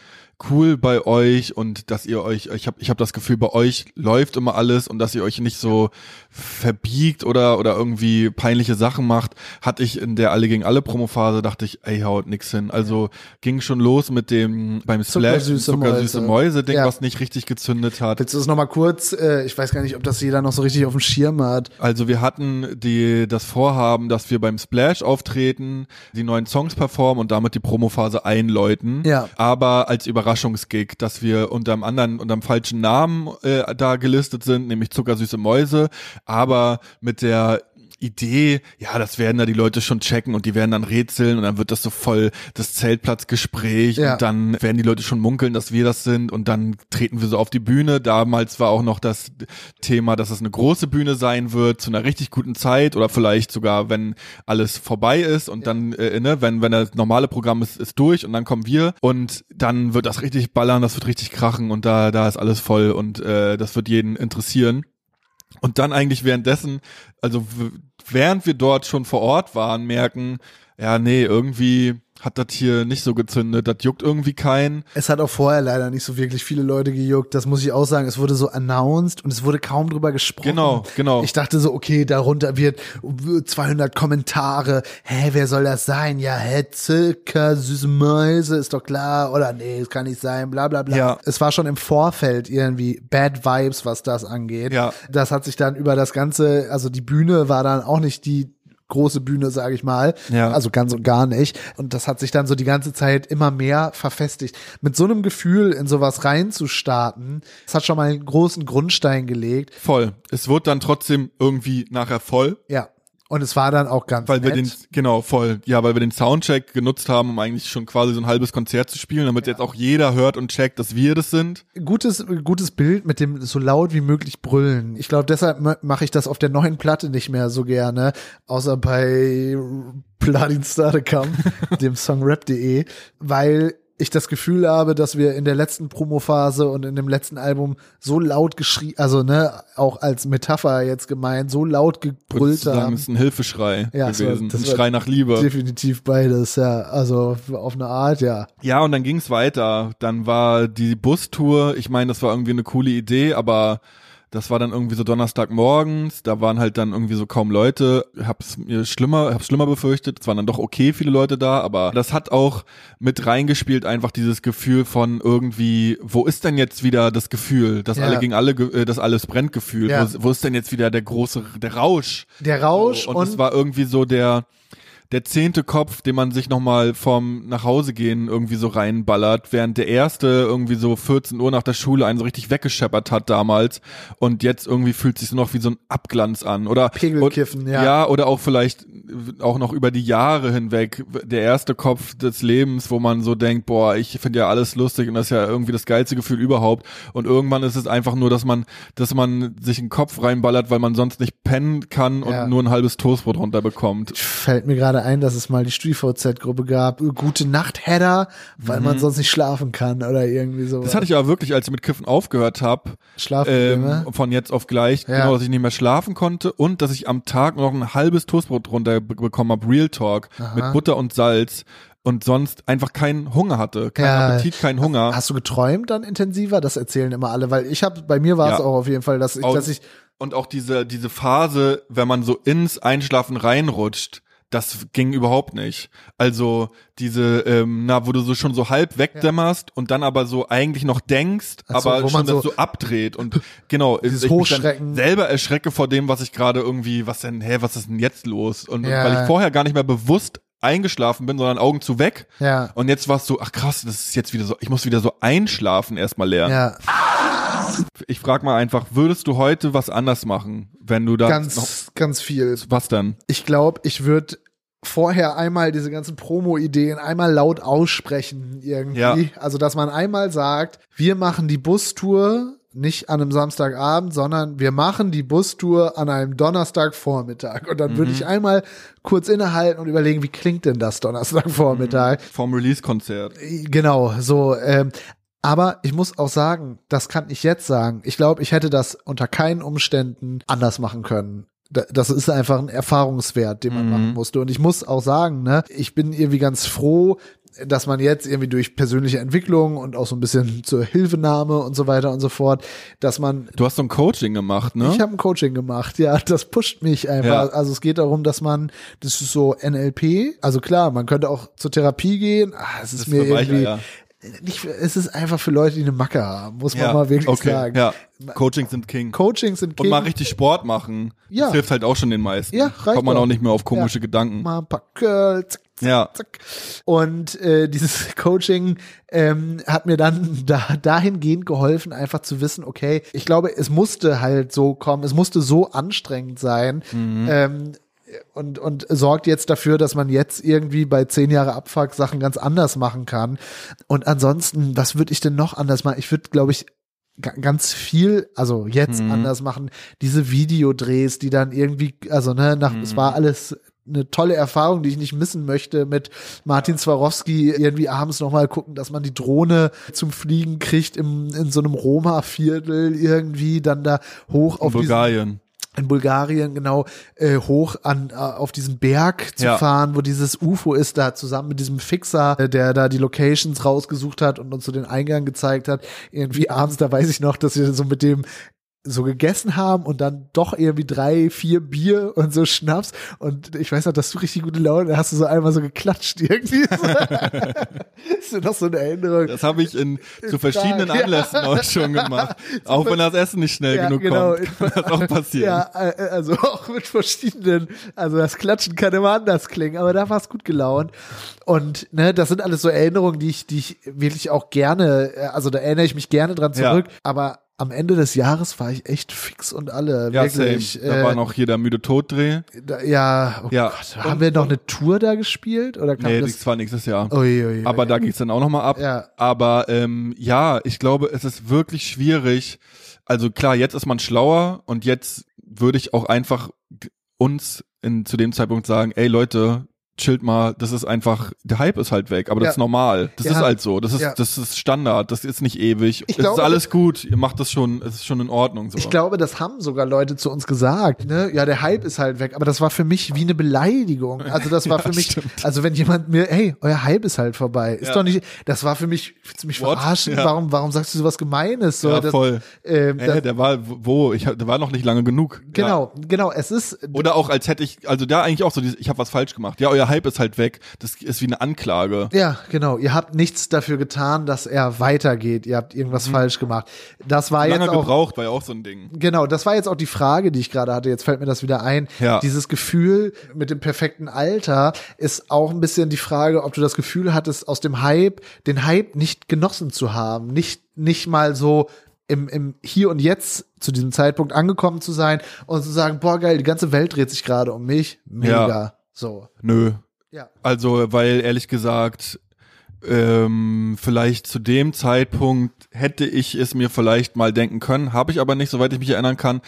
[SPEAKER 3] cool bei euch und dass ihr euch, ich habe ich hab das Gefühl, bei euch läuft immer alles und dass ihr euch nicht so verbiegt oder oder irgendwie peinliche Sachen macht, hatte ich in der Alle gegen alle Promophase, dachte ich, ey, haut nix hin. Also ging schon los mit dem beim Splash
[SPEAKER 2] Zuckersüße
[SPEAKER 3] zuckersüße
[SPEAKER 2] Mäuse.
[SPEAKER 3] Mäuse Ding,
[SPEAKER 2] Ja.
[SPEAKER 3] was nicht richtig gezündet hat.
[SPEAKER 2] willst du das nochmal kurz, äh, ich weiß gar nicht, ob das jeder noch so richtig auf dem Schirm hat.
[SPEAKER 3] Also wir hatten die, das Vorhaben, dass wir beim Splash auftreten, die neuen Songs performen und damit die Promophase einläuten.
[SPEAKER 2] Ja.
[SPEAKER 3] Aber als Überraschungsgig, dass wir unter einem anderen, unter einem falschen Namen äh, da gelistet sind, nämlich Zuckersüße Mäuse, aber mit der Idee, ja, das werden da die Leute schon checken und die werden dann rätseln und dann wird das so voll das Zeltplatzgespräch
[SPEAKER 2] Ja.
[SPEAKER 3] und dann werden die Leute schon munkeln, dass wir das sind und dann treten wir so auf die Bühne. Damals war auch noch das Thema, dass es eine große Bühne sein wird zu einer richtig guten Zeit oder vielleicht sogar, wenn alles vorbei ist und dann, äh, ne, wenn, wenn das normale Programm ist, ist durch und dann kommen wir und dann wird das richtig ballern, das wird richtig krachen und da, da ist alles voll und äh, das wird jeden interessieren. Und dann eigentlich währenddessen, also während wir dort schon vor Ort waren, merken, ja, nee, irgendwie hat das hier nicht so gezündet. Das juckt irgendwie keinen.
[SPEAKER 2] Es hat auch vorher leider nicht so wirklich viele Leute gejuckt. Das muss ich auch sagen. Es wurde so announced und es wurde kaum drüber gesprochen.
[SPEAKER 3] Genau, genau.
[SPEAKER 2] Ich dachte so, okay, darunter wird 200 Kommentare. Hä, wer soll das sein? Ja, hä, Zucker, süße Mäuse, ist doch klar. Oder nee, es kann nicht sein, bla, bla, bla.
[SPEAKER 3] Ja.
[SPEAKER 2] Es war schon im Vorfeld irgendwie Bad Vibes, was das angeht.
[SPEAKER 3] Ja.
[SPEAKER 2] Das hat sich dann über das Ganze, also die Bühne war dann auch nicht die große Bühne, sage ich mal.
[SPEAKER 3] Ja.
[SPEAKER 2] Also ganz und gar nicht. Und das hat sich dann so die ganze Zeit immer mehr verfestigt. Mit so einem Gefühl in sowas reinzustarten, das hat schon mal einen großen Grundstein gelegt.
[SPEAKER 3] Voll. Es wird dann trotzdem irgendwie nachher voll.
[SPEAKER 2] Ja. Und es war dann auch ganz
[SPEAKER 3] Weil wir
[SPEAKER 2] nett.
[SPEAKER 3] den, genau, voll. Ja, weil wir den Soundcheck genutzt haben, um eigentlich schon quasi so ein halbes Konzert zu spielen, damit jetzt auch jeder hört und checkt, dass wir das sind.
[SPEAKER 2] gutes, gutes Bild mit dem so laut wie möglich brüllen. Ich glaube, deshalb ma- mache ich das auf der neuen Platte nicht mehr so gerne, außer bei Bloody Stardicam, dem Song rap.de, weil ich das Gefühl habe, dass wir in der letzten Promophase und in dem letzten Album so laut geschrien, also ne, auch als Metapher jetzt gemeint, so laut gebrüllt
[SPEAKER 3] sagen,
[SPEAKER 2] haben.
[SPEAKER 3] das ist ein Hilfeschrei
[SPEAKER 2] Ja, das war-
[SPEAKER 3] gewesen.
[SPEAKER 2] das
[SPEAKER 3] ein Schrei nach Liebe.
[SPEAKER 2] Definitiv beides, ja. Also auf eine Art, ja.
[SPEAKER 3] Ja, und dann ging's weiter. Dann war die Bustour, ich meine, das war irgendwie eine coole Idee, aber das war dann irgendwie so Donnerstagmorgens, da waren halt dann irgendwie so kaum Leute. Hab's mir schlimmer, hab's schlimmer befürchtet. Es waren dann doch okay viele Leute da, aber das hat auch mit reingespielt einfach dieses Gefühl von irgendwie, wo ist denn jetzt wieder das Gefühl, dass
[SPEAKER 2] Ja.
[SPEAKER 3] alle gegen alle, äh, dass alles brennt Gefühl?
[SPEAKER 2] Ja.
[SPEAKER 3] Wo, wo ist denn jetzt wieder der große, der Rausch?
[SPEAKER 2] Der Rausch
[SPEAKER 3] So, und,
[SPEAKER 2] und,
[SPEAKER 3] es war irgendwie so der der zehnte Kopf, den man sich nochmal vom nach Hause gehen irgendwie so reinballert, während der erste irgendwie so 14 Uhr nach der Schule einen so richtig weggescheppert hat damals und jetzt irgendwie fühlt sich so noch wie so ein Abglanz an oder
[SPEAKER 2] Pegelkiffen,
[SPEAKER 3] und,
[SPEAKER 2] ja.
[SPEAKER 3] ja oder auch vielleicht auch noch über die Jahre hinweg der erste Kopf des Lebens, wo man so denkt, boah, ich finde ja alles lustig und das ist ja irgendwie das geilste Gefühl überhaupt und irgendwann ist es einfach nur, dass man dass man sich einen Kopf reinballert, weil man sonst nicht pennen kann und
[SPEAKER 2] Ja.
[SPEAKER 3] nur ein halbes Toastbrot runterbekommt.
[SPEAKER 2] fällt mir gerade ein, dass es mal die StudiVZ-Gruppe gab. Gute Nacht, Header, weil man sonst nicht schlafen kann oder irgendwie so.
[SPEAKER 3] Mhm. Das hatte ich aber wirklich, als ich mit Kiffen aufgehört habe,
[SPEAKER 2] Schlafprobleme.
[SPEAKER 3] ähm, von jetzt auf gleich,
[SPEAKER 2] Ja.
[SPEAKER 3] genau, dass ich nicht mehr schlafen konnte und dass ich am Tag noch ein halbes Toastbrot runterbekommen habe, Real Talk, mit Butter und Salz und sonst einfach keinen Hunger hatte, keinen
[SPEAKER 2] Ja.
[SPEAKER 3] Appetit, keinen Hunger.
[SPEAKER 2] Hast du geträumt dann intensiver? Das erzählen immer alle, weil ich habe, bei mir war es
[SPEAKER 3] Ja.
[SPEAKER 2] auch auf jeden Fall, dass ich,
[SPEAKER 3] Auch-
[SPEAKER 2] dass ich,
[SPEAKER 3] und auch diese, diese Phase, wenn man so ins Einschlafen reinrutscht, das ging überhaupt nicht. Also diese, ähm, na, wo du so schon so halb wegdämmerst und dann aber so eigentlich noch denkst,
[SPEAKER 2] Ach so,
[SPEAKER 3] aber
[SPEAKER 2] wo
[SPEAKER 3] schon
[SPEAKER 2] so-
[SPEAKER 3] so abdreht und genau,
[SPEAKER 2] Dieses
[SPEAKER 3] ich mich dann
[SPEAKER 2] Hochschrecken.
[SPEAKER 3] selber erschrecke vor dem, was ich gerade irgendwie, was denn, hä, was ist denn jetzt los? Und
[SPEAKER 2] Ja.
[SPEAKER 3] weil ich vorher gar nicht mehr bewusst eingeschlafen bin, sondern Augen zu weg.
[SPEAKER 2] ja,
[SPEAKER 3] Und jetzt war es so, ach krass, das ist jetzt wieder so, ich muss wieder so einschlafen erstmal lernen.
[SPEAKER 2] ja,
[SPEAKER 3] Ich frag mal einfach, würdest du heute was anders machen, wenn du da
[SPEAKER 2] ganz, ganz viel.
[SPEAKER 3] was denn?
[SPEAKER 2] Ich glaube, ich würde vorher einmal diese ganzen Promo-Ideen einmal laut aussprechen irgendwie.
[SPEAKER 3] Ja.
[SPEAKER 2] Also, dass man einmal sagt, wir machen die Bustour nicht an einem Samstagabend, sondern wir machen die Bustour an einem Donnerstagvormittag. Und dann
[SPEAKER 3] Mhm.
[SPEAKER 2] würde ich einmal kurz innehalten und überlegen, wie klingt denn das Donnerstagvormittag?
[SPEAKER 3] Vom Release-Konzert.
[SPEAKER 2] Genau, so. Ähm, aber ich muss auch sagen, das kann ich jetzt sagen. Ich glaube, ich hätte das unter keinen Umständen anders machen können. Da- Das ist einfach ein Erfahrungswert, den man
[SPEAKER 3] Mhm.
[SPEAKER 2] machen musste. Und ich muss auch sagen, ne, ich bin irgendwie ganz froh, dass man jetzt irgendwie durch persönliche Entwicklung und auch so ein bisschen zur Hilfenahme und so weiter und so fort, dass man
[SPEAKER 3] Du hast so ein Coaching gemacht, ne?
[SPEAKER 2] ich habe ein Coaching gemacht, ja, das pusht mich einfach.
[SPEAKER 3] Ja.
[SPEAKER 2] Also es geht darum, dass man, das ist so NLP, also klar, man könnte auch zur Therapie gehen, ah, es ist
[SPEAKER 3] Das
[SPEAKER 2] mir irgendwie,
[SPEAKER 3] ja.
[SPEAKER 2] Nicht, es ist einfach für Leute, die eine Macke haben, muss man
[SPEAKER 3] ja.
[SPEAKER 2] mal wirklich
[SPEAKER 3] okay.
[SPEAKER 2] sagen.
[SPEAKER 3] Ja. Coachings sind King.
[SPEAKER 2] Coachings sind
[SPEAKER 3] Und
[SPEAKER 2] King.
[SPEAKER 3] mal richtig Sport machen.
[SPEAKER 2] Ja.
[SPEAKER 3] Das hilft halt auch schon den meisten.
[SPEAKER 2] Ja, reicht
[SPEAKER 3] Kommt man auch nicht mehr auf komische
[SPEAKER 2] Ja.
[SPEAKER 3] Gedanken.
[SPEAKER 2] mal ein paar Curl, zack, zack,
[SPEAKER 3] Ja.
[SPEAKER 2] zack. Und äh, dieses Coaching ähm, hat mir dann da, dahingehend geholfen, einfach zu wissen, okay, ich glaube, es musste halt so kommen, es musste so anstrengend sein.
[SPEAKER 3] Mhm.
[SPEAKER 2] Ähm, und, und sorgt jetzt dafür, dass man jetzt irgendwie bei zehn Jahre Abfuck Sachen ganz anders machen kann. Und ansonsten, was würde ich denn noch anders machen? Ich würde, glaube ich, ga- ganz viel, also jetzt
[SPEAKER 3] Mhm.
[SPEAKER 2] anders machen, diese Videodrehs, die dann irgendwie, also ne, nach, es
[SPEAKER 3] Mhm.
[SPEAKER 2] war alles eine tolle Erfahrung, die ich nicht missen möchte, mit Martin Swarovski irgendwie abends nochmal gucken, dass man die Drohne zum Fliegen kriegt im, in so einem Roma-Viertel irgendwie, dann da hoch auf
[SPEAKER 3] Bulgarien.
[SPEAKER 2] In Bulgarien genau äh, hoch an äh, auf diesen Berg zu
[SPEAKER 3] Ja.
[SPEAKER 2] fahren, wo dieses UFO ist, da zusammen mit diesem Fixer, äh, der da die Locations rausgesucht hat und uns so den Eingang gezeigt hat. Irgendwie abends, da weiß ich noch, dass wir so mit dem so gegessen haben und dann doch irgendwie drei, vier Bier und so Schnaps und ich weiß noch, dass du richtig gute Laune hast du so einmal so geklatscht irgendwie. ist dir noch so eine Erinnerung?
[SPEAKER 3] Das habe ich in zu verschiedenen
[SPEAKER 2] Ja.
[SPEAKER 3] Anlässen auch schon gemacht. Auch wenn das Essen nicht schnell
[SPEAKER 2] Ja,
[SPEAKER 3] genug
[SPEAKER 2] genau.
[SPEAKER 3] kommt. Kann das auch passieren.
[SPEAKER 2] Ja, äh, also auch mit verschiedenen, also das Klatschen kann immer anders klingen, aber da war es gut gelaunt. Und ne, das sind alles so Erinnerungen, die ich, die ich wirklich auch gerne, äh, also da erinnere ich mich gerne dran
[SPEAKER 3] Ja.
[SPEAKER 2] zurück, aber am Ende des Jahres war ich echt fix und alle.
[SPEAKER 3] Ja,
[SPEAKER 2] wirklich.
[SPEAKER 3] same. Da war
[SPEAKER 2] äh,
[SPEAKER 3] noch hier der müde Toddreh.
[SPEAKER 2] da, ja, oh
[SPEAKER 3] Ja.
[SPEAKER 2] Gott, haben wir noch eine Tour da gespielt? Oder kam
[SPEAKER 3] Nee,
[SPEAKER 2] das?
[SPEAKER 3] das war nächstes Jahr.
[SPEAKER 2] Ui, ui.
[SPEAKER 3] Aber da geht's dann auch nochmal ab.
[SPEAKER 2] Ja.
[SPEAKER 3] Aber ähm, ja, ich glaube, es ist wirklich schwierig. Also klar, jetzt ist man schlauer und jetzt würde ich auch einfach uns in, zu dem Zeitpunkt sagen, ey Leute, chillt mal, das ist einfach, der Hype ist halt weg, aber das
[SPEAKER 2] Ja.
[SPEAKER 3] ist normal. Das
[SPEAKER 2] Ja.
[SPEAKER 3] ist halt so. Das ist,
[SPEAKER 2] Ja.
[SPEAKER 3] das ist Standard, das ist nicht ewig.
[SPEAKER 2] Ich
[SPEAKER 3] es
[SPEAKER 2] glaube,
[SPEAKER 3] ist alles gut, ihr macht das schon, es ist schon in Ordnung so.
[SPEAKER 2] Ich glaube, das haben sogar Leute zu uns gesagt. Ne? Ja, der Hype ist halt weg. Aber das war für mich wie eine Beleidigung. Also das war für mich,
[SPEAKER 3] stimmt.
[SPEAKER 2] also wenn jemand mir, hey, euer Hype ist halt vorbei. Ist doch nicht, das war für mich, willst du mich
[SPEAKER 3] What?
[SPEAKER 2] verarschen? Warum, warum sagst du sowas Gemeines? So,
[SPEAKER 3] ja,
[SPEAKER 2] das,
[SPEAKER 3] voll.
[SPEAKER 2] ähm,
[SPEAKER 3] Äh,
[SPEAKER 2] das,
[SPEAKER 3] der war, wo? Ich, der war noch nicht lange genug.
[SPEAKER 2] Genau, genau. Es ist,
[SPEAKER 3] Oder auch als hätte ich, also da eigentlich auch so, ich habe was falsch gemacht. Ja, euer Hype ist halt weg. Das ist wie eine Anklage.
[SPEAKER 2] Ja, genau. Ihr habt nichts dafür getan, dass er weitergeht. Ihr habt irgendwas falsch gemacht. Das war
[SPEAKER 3] Mhm. Lange
[SPEAKER 2] jetzt auch
[SPEAKER 3] gebraucht, war ja auch so ein Ding.
[SPEAKER 2] Genau, das war jetzt auch die Frage, die ich gerade hatte. Jetzt fällt mir das wieder ein.
[SPEAKER 3] Ja.
[SPEAKER 2] Dieses Gefühl mit dem perfekten Alter ist auch ein bisschen die Frage, ob du das Gefühl hattest, aus dem Hype, den Hype nicht genossen zu haben, nicht, nicht mal so im, im Hier und Jetzt zu diesem Zeitpunkt angekommen zu sein und zu sagen, boah, geil, die ganze Welt dreht sich gerade um mich. Mega.
[SPEAKER 3] Ja.
[SPEAKER 2] So.
[SPEAKER 3] Nö.
[SPEAKER 2] Ja.
[SPEAKER 3] Also, weil ehrlich gesagt, ähm, vielleicht zu dem Zeitpunkt hätte ich es mir vielleicht mal denken können, habe ich aber nicht, soweit ich mich erinnern kann.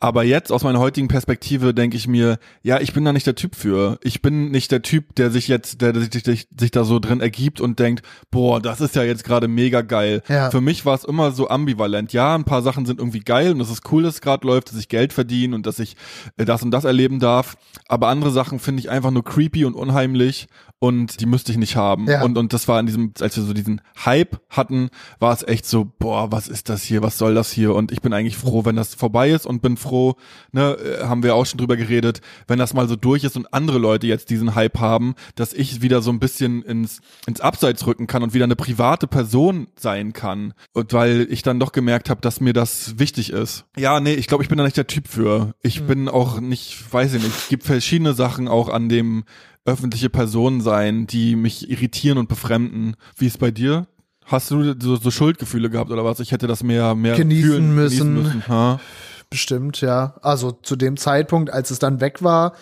[SPEAKER 3] Aber jetzt aus meiner heutigen Perspektive denke ich mir, ja, ich bin da nicht der Typ für. Ich bin nicht der Typ, der sich jetzt, der sich, sich, sich da so drin ergibt und denkt, boah, das ist ja jetzt gerade mega geil.
[SPEAKER 2] Ja.
[SPEAKER 3] Für mich war es immer so ambivalent. Ja, ein paar Sachen sind irgendwie geil und es ist cool, dass es gerade läuft, dass ich Geld verdiene und dass ich äh, das und das erleben darf. Aber andere Sachen finde ich einfach nur creepy und unheimlich und die müsste ich nicht haben.
[SPEAKER 2] Ja.
[SPEAKER 3] Und, und das war in diesem, als wir so diesen Hype hatten, war es echt so, boah, was ist das hier, was soll das hier? Und ich bin eigentlich froh, wenn das vorbei ist und bin froh, ne, äh, haben wir auch schon drüber geredet, wenn das mal so durch ist und andere Leute jetzt diesen Hype haben, dass ich wieder so ein bisschen ins, ins Abseits rücken kann und wieder eine private Person sein kann. Und weil ich dann doch gemerkt habe, dass mir das wichtig ist. Ja, nee, ich glaube, ich bin da nicht der Typ für. Ich bin auch nicht, weiß ich nicht, gibt verschiedene Sachen auch an dem öffentliche Person sein, die mich irritieren und befremden. Wie ist bei dir? Hast du so, so Schuldgefühle gehabt oder was? Ich hätte das mehr, mehr
[SPEAKER 2] Genießen
[SPEAKER 3] fühlen,
[SPEAKER 2] müssen.
[SPEAKER 3] Genießen müssen. Ha?
[SPEAKER 2] Bestimmt, ja. Also zu dem Zeitpunkt, als es dann weg war,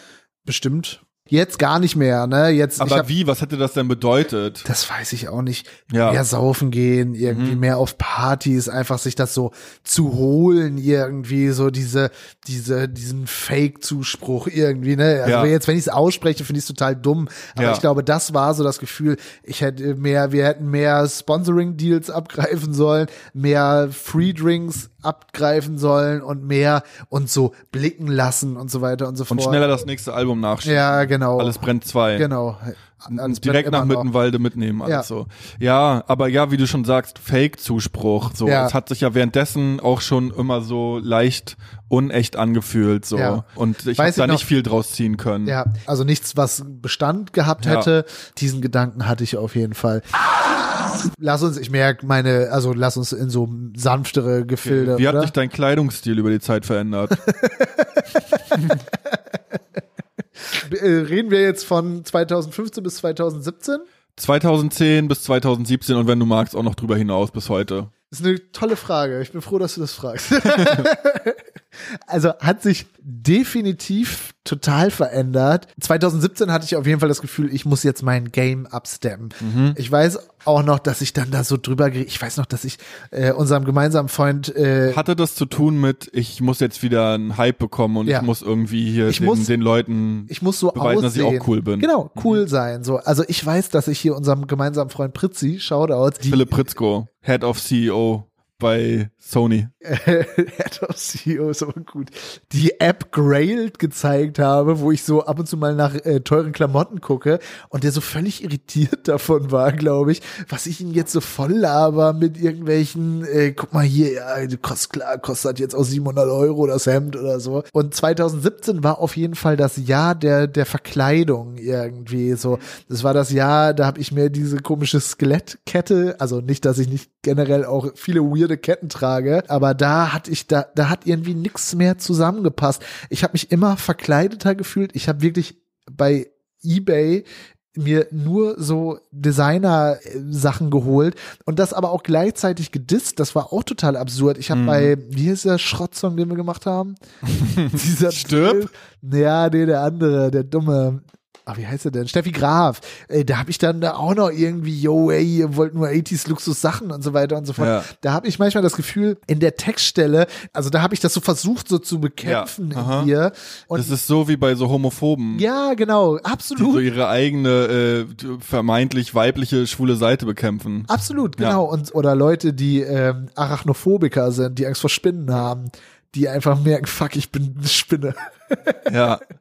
[SPEAKER 2] bestimmt. Jetzt gar nicht mehr, ne? Jetzt,
[SPEAKER 3] Aber
[SPEAKER 2] hab,
[SPEAKER 3] wie? Was hätte das denn bedeutet?
[SPEAKER 2] Das weiß ich auch nicht.
[SPEAKER 3] Ja. Mhm.
[SPEAKER 2] Mehr saufen gehen, irgendwie mehr auf Partys, einfach sich das so zu holen, irgendwie so diese, diese, diesen Fake-Zuspruch irgendwie, ne? Also
[SPEAKER 3] Ja.
[SPEAKER 2] jetzt, wenn ich es ausspreche, finde ich es total dumm. Aber
[SPEAKER 3] Ja.
[SPEAKER 2] ich glaube, das war so das Gefühl, ich hätte mehr, wir hätten mehr Sponsoring-Deals abgreifen sollen, mehr Free-Drinks abgreifen sollen und mehr uns so blicken lassen und so weiter und so
[SPEAKER 3] Und
[SPEAKER 2] fort.
[SPEAKER 3] schneller das nächste Album nachschieben.
[SPEAKER 2] Ja, genau.
[SPEAKER 3] Alles brennt zwei.
[SPEAKER 2] Genau. Alles
[SPEAKER 3] direkt nach
[SPEAKER 2] noch.
[SPEAKER 3] Mittenwalde mitnehmen, alles
[SPEAKER 2] Ja.
[SPEAKER 3] so. Ja, aber ja, wie du schon sagst, Fake-Zuspruch. So,
[SPEAKER 2] Ja.
[SPEAKER 3] es hat sich ja währenddessen auch schon immer so leicht unecht angefühlt. So.
[SPEAKER 2] Ja.
[SPEAKER 3] Und ich habe da
[SPEAKER 2] noch-
[SPEAKER 3] nicht viel draus ziehen können.
[SPEAKER 2] Ja, also nichts, was Bestand gehabt
[SPEAKER 3] Ja.
[SPEAKER 2] hätte. Diesen Gedanken hatte ich auf jeden Fall. Lass uns, ich merke meine, also lass uns in so sanftere Gefilde.
[SPEAKER 3] Wie hat
[SPEAKER 2] oder?
[SPEAKER 3] sich dein Kleidungsstil über die Zeit verändert?
[SPEAKER 2] äh, reden wir jetzt von 2015 bis 2017?
[SPEAKER 3] 2010 bis 2017 und wenn du magst, auch noch drüber hinaus bis heute.
[SPEAKER 2] Das ist eine tolle Frage. Ich bin froh, dass du das fragst. also hat sich definitiv total verändert. 2017 hatte ich auf jeden Fall das Gefühl, ich muss jetzt mein Game upsteppen.
[SPEAKER 3] Mhm.
[SPEAKER 2] Ich weiß auch noch, dass ich dann da so drüber geredet, ich weiß noch, dass ich äh, unserem gemeinsamen Freund äh,
[SPEAKER 3] Hatte das zu tun mit, ich muss jetzt wieder einen Hype bekommen und
[SPEAKER 2] Ja.
[SPEAKER 3] ich muss irgendwie hier den,
[SPEAKER 2] muss-
[SPEAKER 3] den Leuten
[SPEAKER 2] ich muss so
[SPEAKER 3] beweisen, dass ich
[SPEAKER 2] aussehen.
[SPEAKER 3] auch cool bin. Mhm.
[SPEAKER 2] Genau, cool sein. So, also ich weiß, dass ich hier unserem gemeinsamen Freund Pritzi, Shoutouts, die
[SPEAKER 3] Philipp Pritzko, Head of CEO bei Sony.
[SPEAKER 2] Head of CEO ist aber gut. Die App Grailed gezeigt habe, wo ich so ab und zu mal nach äh, teuren Klamotten gucke und der so völlig irritiert davon war, glaube ich, was ich ihn jetzt so voll laber mit irgendwelchen, äh, guck mal hier, ja, kostet klar, kostet jetzt auch 700 Euro das Hemd oder so. Und 2017 war auf jeden Fall das Jahr der, der Verkleidung irgendwie so. Das war das Jahr, da habe ich mir diese komische Skelettkette, also nicht, dass ich nicht generell auch viele weirde Ketten trage, aber da hatte ich da da hat irgendwie nichts mehr zusammengepasst. Ich habe mich immer verkleideter gefühlt. Ich habe wirklich bei eBay mir nur so Designer-Sachen geholt und das aber auch gleichzeitig gedisst. Das war auch total absurd. Ich habe
[SPEAKER 3] Mhm.
[SPEAKER 2] bei, wie ist der Schrottsong, den wir gemacht haben? Dieser
[SPEAKER 3] Stirb?
[SPEAKER 2] Ja, nee, der andere, der dumme. Ah, wie heißt er denn? Steffi Graf. Ey, da habe ich dann da auch noch irgendwie, yo, ey, ihr wollt nur 80s Luxus-Sachen und so weiter und so fort.
[SPEAKER 3] Ja.
[SPEAKER 2] Da habe ich manchmal das Gefühl, in der Textstelle, also da habe ich das so versucht, so zu bekämpfen
[SPEAKER 3] Ja,
[SPEAKER 2] in dir. Und
[SPEAKER 3] Das ist so wie bei so Homophoben.
[SPEAKER 2] ja, genau,
[SPEAKER 3] Die so
[SPEAKER 2] absolut.
[SPEAKER 3] ihre eigene äh, vermeintlich weibliche schwule Seite bekämpfen.
[SPEAKER 2] Absolut,
[SPEAKER 3] Ja.
[SPEAKER 2] genau. Und, oder Leute, die ähm, Arachnophobiker sind, die Angst vor Spinnen haben, die einfach merken, fuck, ich bin eine Spinne.
[SPEAKER 3] Ja.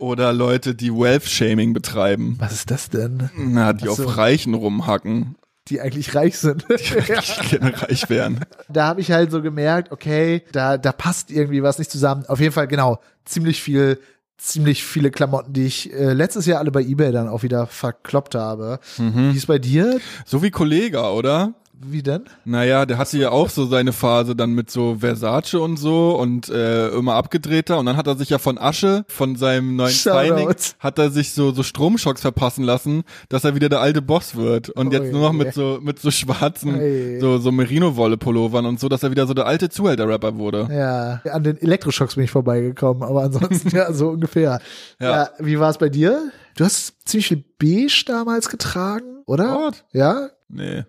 [SPEAKER 3] Oder Leute, die Wealth-Shaming betreiben.
[SPEAKER 2] Was ist das denn?
[SPEAKER 3] Na, die
[SPEAKER 2] so.
[SPEAKER 3] auf Reichen rumhacken,
[SPEAKER 2] Die eigentlich reich sind.
[SPEAKER 3] die gerne reich wären.
[SPEAKER 2] da habe ich halt so gemerkt, okay, da, da passt irgendwie was nicht zusammen. Auf jeden Fall, genau, ziemlich viel, ziemlich viele Klamotten, die ich äh, letztes Jahr alle bei Ebay dann auch wieder verkloppt habe.
[SPEAKER 3] Mhm.
[SPEAKER 2] Wie ist bei dir?
[SPEAKER 3] So wie Kollega, oder?
[SPEAKER 2] Wie denn?
[SPEAKER 3] Naja, der hatte ja auch so seine Phase dann mit so Versace und so und äh, immer abgedrehter und dann hat er sich ja von Asche, von seinem neuen. Signing, hat er sich so so Stromschocks verpassen lassen, dass er wieder der alte Boss wird und jetzt
[SPEAKER 2] Ui.
[SPEAKER 3] nur noch mit so mit so schwarzen
[SPEAKER 2] Ui.
[SPEAKER 3] so so Merino Wolle Pullovern und so, dass er wieder so der alte Zuhälter Rapper wurde.
[SPEAKER 2] Ja, an den Elektroschocks bin ich vorbeigekommen, aber ansonsten ja, so ungefähr. Ja.
[SPEAKER 3] Ja.
[SPEAKER 2] wie war es bei dir? Du hast ziemlich viel beige damals getragen, oder?
[SPEAKER 3] What?
[SPEAKER 2] Ja,
[SPEAKER 3] Nee.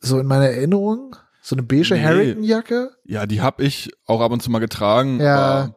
[SPEAKER 2] So in meiner Erinnerung. So eine beige
[SPEAKER 3] Nee.
[SPEAKER 2] Harrington-Jacke.
[SPEAKER 3] Ja, die hab ich auch ab und zu mal getragen,
[SPEAKER 2] Ja.
[SPEAKER 3] aber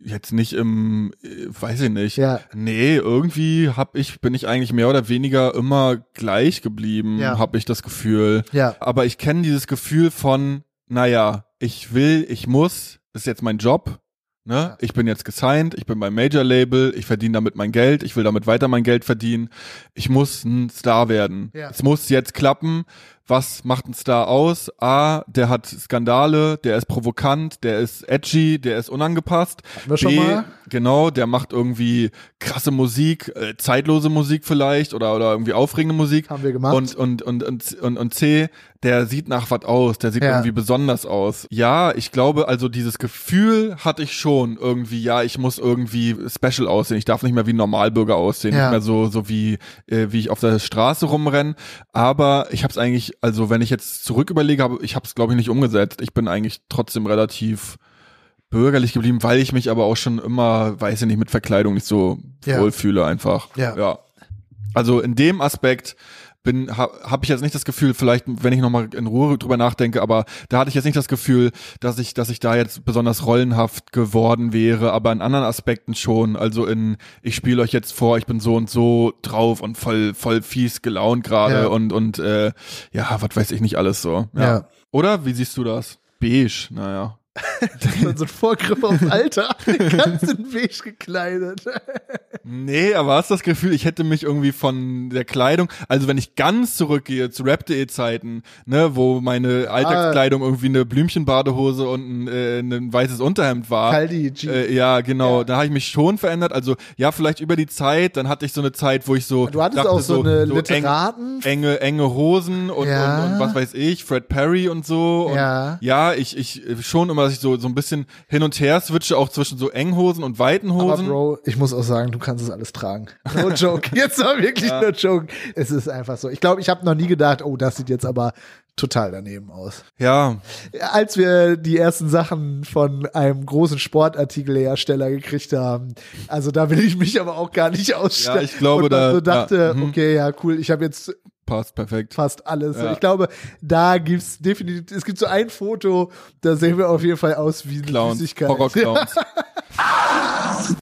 [SPEAKER 3] jetzt nicht im äh, weiß ich nicht.
[SPEAKER 2] Ja.
[SPEAKER 3] Nee, irgendwie hab ich, bin ich eigentlich mehr oder weniger immer gleich geblieben,
[SPEAKER 2] Ja.
[SPEAKER 3] hab ich das Gefühl.
[SPEAKER 2] Ja.
[SPEAKER 3] Aber ich kenne dieses Gefühl von, naja, ich will, ich muss, das ist jetzt mein Job. Ne?
[SPEAKER 2] Ja.
[SPEAKER 3] Ich bin jetzt gesigned, ich bin beim Major-Label, ich verdiene damit mein Geld, ich will damit weiter mein Geld verdienen. Ich muss ein Star werden.
[SPEAKER 2] Ja.
[SPEAKER 3] Es muss jetzt klappen. Was macht ein Star aus? A, der hat Skandale, der ist provokant, der ist edgy, der ist unangepasst.
[SPEAKER 2] Hatten wir schon mal.
[SPEAKER 3] Genau, der macht irgendwie krasse Musik, äh, zeitlose Musik vielleicht oder oder irgendwie aufregende Musik.
[SPEAKER 2] Haben wir gemacht.
[SPEAKER 3] Und und und und und, und C, der sieht nach was aus, der sieht
[SPEAKER 2] Ja.
[SPEAKER 3] irgendwie besonders aus. Ja, ich glaube, also dieses Gefühl hatte ich schon irgendwie. Ja, ich muss irgendwie special aussehen. Ich darf nicht mehr wie ein Normalbürger aussehen,
[SPEAKER 2] Ja.
[SPEAKER 3] nicht mehr so so wie äh, wie ich auf der Straße rumrenne. Aber ich habe es eigentlich, also wenn ich jetzt zurück überlege, habe ich habe es glaube ich nicht umgesetzt. Ich bin eigentlich trotzdem relativ bürgerlich geblieben, weil ich mich aber auch schon immer, weiß ich nicht, mit Verkleidung nicht so
[SPEAKER 2] Ja.
[SPEAKER 3] wohlfühle einfach.
[SPEAKER 2] Ja.
[SPEAKER 3] ja. Also in dem Aspekt bin habe hab ich jetzt nicht das Gefühl, vielleicht wenn ich noch mal in Ruhe drüber nachdenke, aber da hatte ich jetzt nicht das Gefühl, dass ich dass ich da jetzt besonders rollenhaft geworden wäre, aber in anderen Aspekten schon, also in ich spiele euch jetzt vor, ich bin so und so drauf und voll voll fies gelaunt gerade
[SPEAKER 2] Ja.
[SPEAKER 3] und und äh, ja, was weiß ich nicht alles so. Ja.
[SPEAKER 2] Ja.
[SPEAKER 3] Oder wie siehst du das? Beige, naja.
[SPEAKER 2] so ein Vorgriff auf Alter. Ganz in beige gekleidet.
[SPEAKER 3] Nee, aber hast das Gefühl, ich hätte mich irgendwie von der Kleidung, also wenn ich ganz zurückgehe zu Rap.de Zeiten, ne, wo meine Alltagskleidung irgendwie eine Blümchenbadehose und ein, äh, ein weißes Unterhemd war.
[SPEAKER 2] Kaldi.
[SPEAKER 3] Äh, ja, genau,
[SPEAKER 2] Ja.
[SPEAKER 3] da habe ich mich schon verändert. Also ja, vielleicht über die Zeit, dann hatte ich so eine Zeit, wo ich so
[SPEAKER 2] Du hattest
[SPEAKER 3] dachte,
[SPEAKER 2] auch so, eine
[SPEAKER 3] eng,
[SPEAKER 2] Literaten.
[SPEAKER 3] enge enge Hosen und,
[SPEAKER 2] Ja.
[SPEAKER 3] und, und was weiß ich, Fred Perry und so. Und
[SPEAKER 2] Ja.
[SPEAKER 3] ja, ich ich äh, schon immer, dass ich so so ein bisschen hin und her switche, auch zwischen so Enghosen und weiten
[SPEAKER 2] Aber
[SPEAKER 3] Hosen.
[SPEAKER 2] Bro, ich muss auch sagen, du kannst es alles tragen. No joke. Jetzt war wirklich no joke. Es ist einfach so. Ich glaube, ich habe noch nie gedacht, oh, das sieht jetzt aber total daneben aus.
[SPEAKER 3] ja,
[SPEAKER 2] Als wir die ersten Sachen von einem großen Sportartikelhersteller gekriegt haben, also da will ich mich aber auch gar nicht ausstellen.
[SPEAKER 3] Ja, ich glaube,
[SPEAKER 2] Und
[SPEAKER 3] da-
[SPEAKER 2] so dachte,
[SPEAKER 3] ja, mhm.
[SPEAKER 2] okay, ja, cool, ich habe jetzt
[SPEAKER 3] passt perfekt.
[SPEAKER 2] fast alles.
[SPEAKER 3] Ja.
[SPEAKER 2] Ich glaube, da gibt's definitiv, es gibt so ein Foto, da sehen wir auf jeden Fall aus wie eine
[SPEAKER 3] Clowns,
[SPEAKER 2] Süßigkeit.
[SPEAKER 3] Horror-Clowns.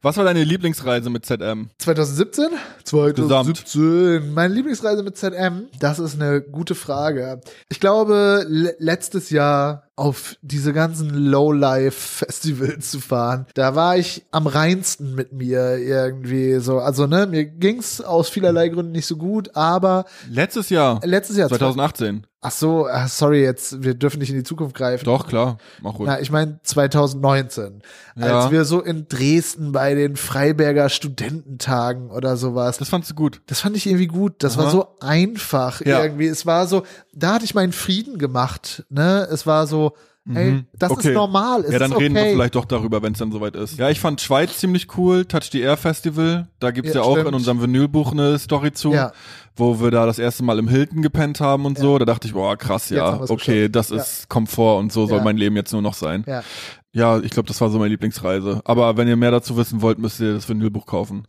[SPEAKER 3] Was war deine Lieblingsreise mit ZM?
[SPEAKER 2] 2017? 2017. Meine Lieblingsreise mit ZM? Das ist eine gute Frage. Ich glaube, le letztes Jahr auf diese ganzen Low-Life-Festivals zu fahren. Da war ich am reinsten mit mir irgendwie so. Also, ne, mir ging's aus vielerlei Gründen nicht so gut, aber
[SPEAKER 3] Letztes Jahr.
[SPEAKER 2] letztes Jahr.
[SPEAKER 3] 2018.
[SPEAKER 2] Ach so, ah, sorry, jetzt, wir dürfen nicht in die Zukunft greifen.
[SPEAKER 3] Doch, klar. Mach ruhig.
[SPEAKER 2] Na, ich meine 2019,
[SPEAKER 3] Ja.
[SPEAKER 2] als wir so in Dresden bei den Freiberger Studententagen oder sowas.
[SPEAKER 3] Das fandst du gut.
[SPEAKER 2] Das fand ich irgendwie gut. Das war
[SPEAKER 3] Aha.
[SPEAKER 2] so einfach
[SPEAKER 3] Ja.
[SPEAKER 2] irgendwie. Es war so, da hatte ich meinen Frieden gemacht. Ne, es war so, ey, das
[SPEAKER 3] Mhm. Okay.
[SPEAKER 2] ist normal. Es
[SPEAKER 3] ja, dann
[SPEAKER 2] ist okay.
[SPEAKER 3] reden wir vielleicht doch darüber, wenn es dann soweit ist. Ja, ich fand Schweiz ziemlich cool, Touch the Air Festival. Da gibt's ja,
[SPEAKER 2] Ja,
[SPEAKER 3] auch
[SPEAKER 2] stimmt.
[SPEAKER 3] in unserem Vinylbuch eine Story zu,
[SPEAKER 2] Ja.
[SPEAKER 3] wo wir da das erste Mal im Hilton gepennt haben und so. Da dachte ich, boah, krass, ja, okay,
[SPEAKER 2] geschafft.
[SPEAKER 3] das ist Komfort und so soll
[SPEAKER 2] Ja.
[SPEAKER 3] mein Leben jetzt nur noch sein.
[SPEAKER 2] Ja.
[SPEAKER 3] Ja, ich glaube, das war so meine Lieblingsreise. Aber wenn ihr mehr dazu wissen wollt, müsst ihr das Vinylbuch kaufen.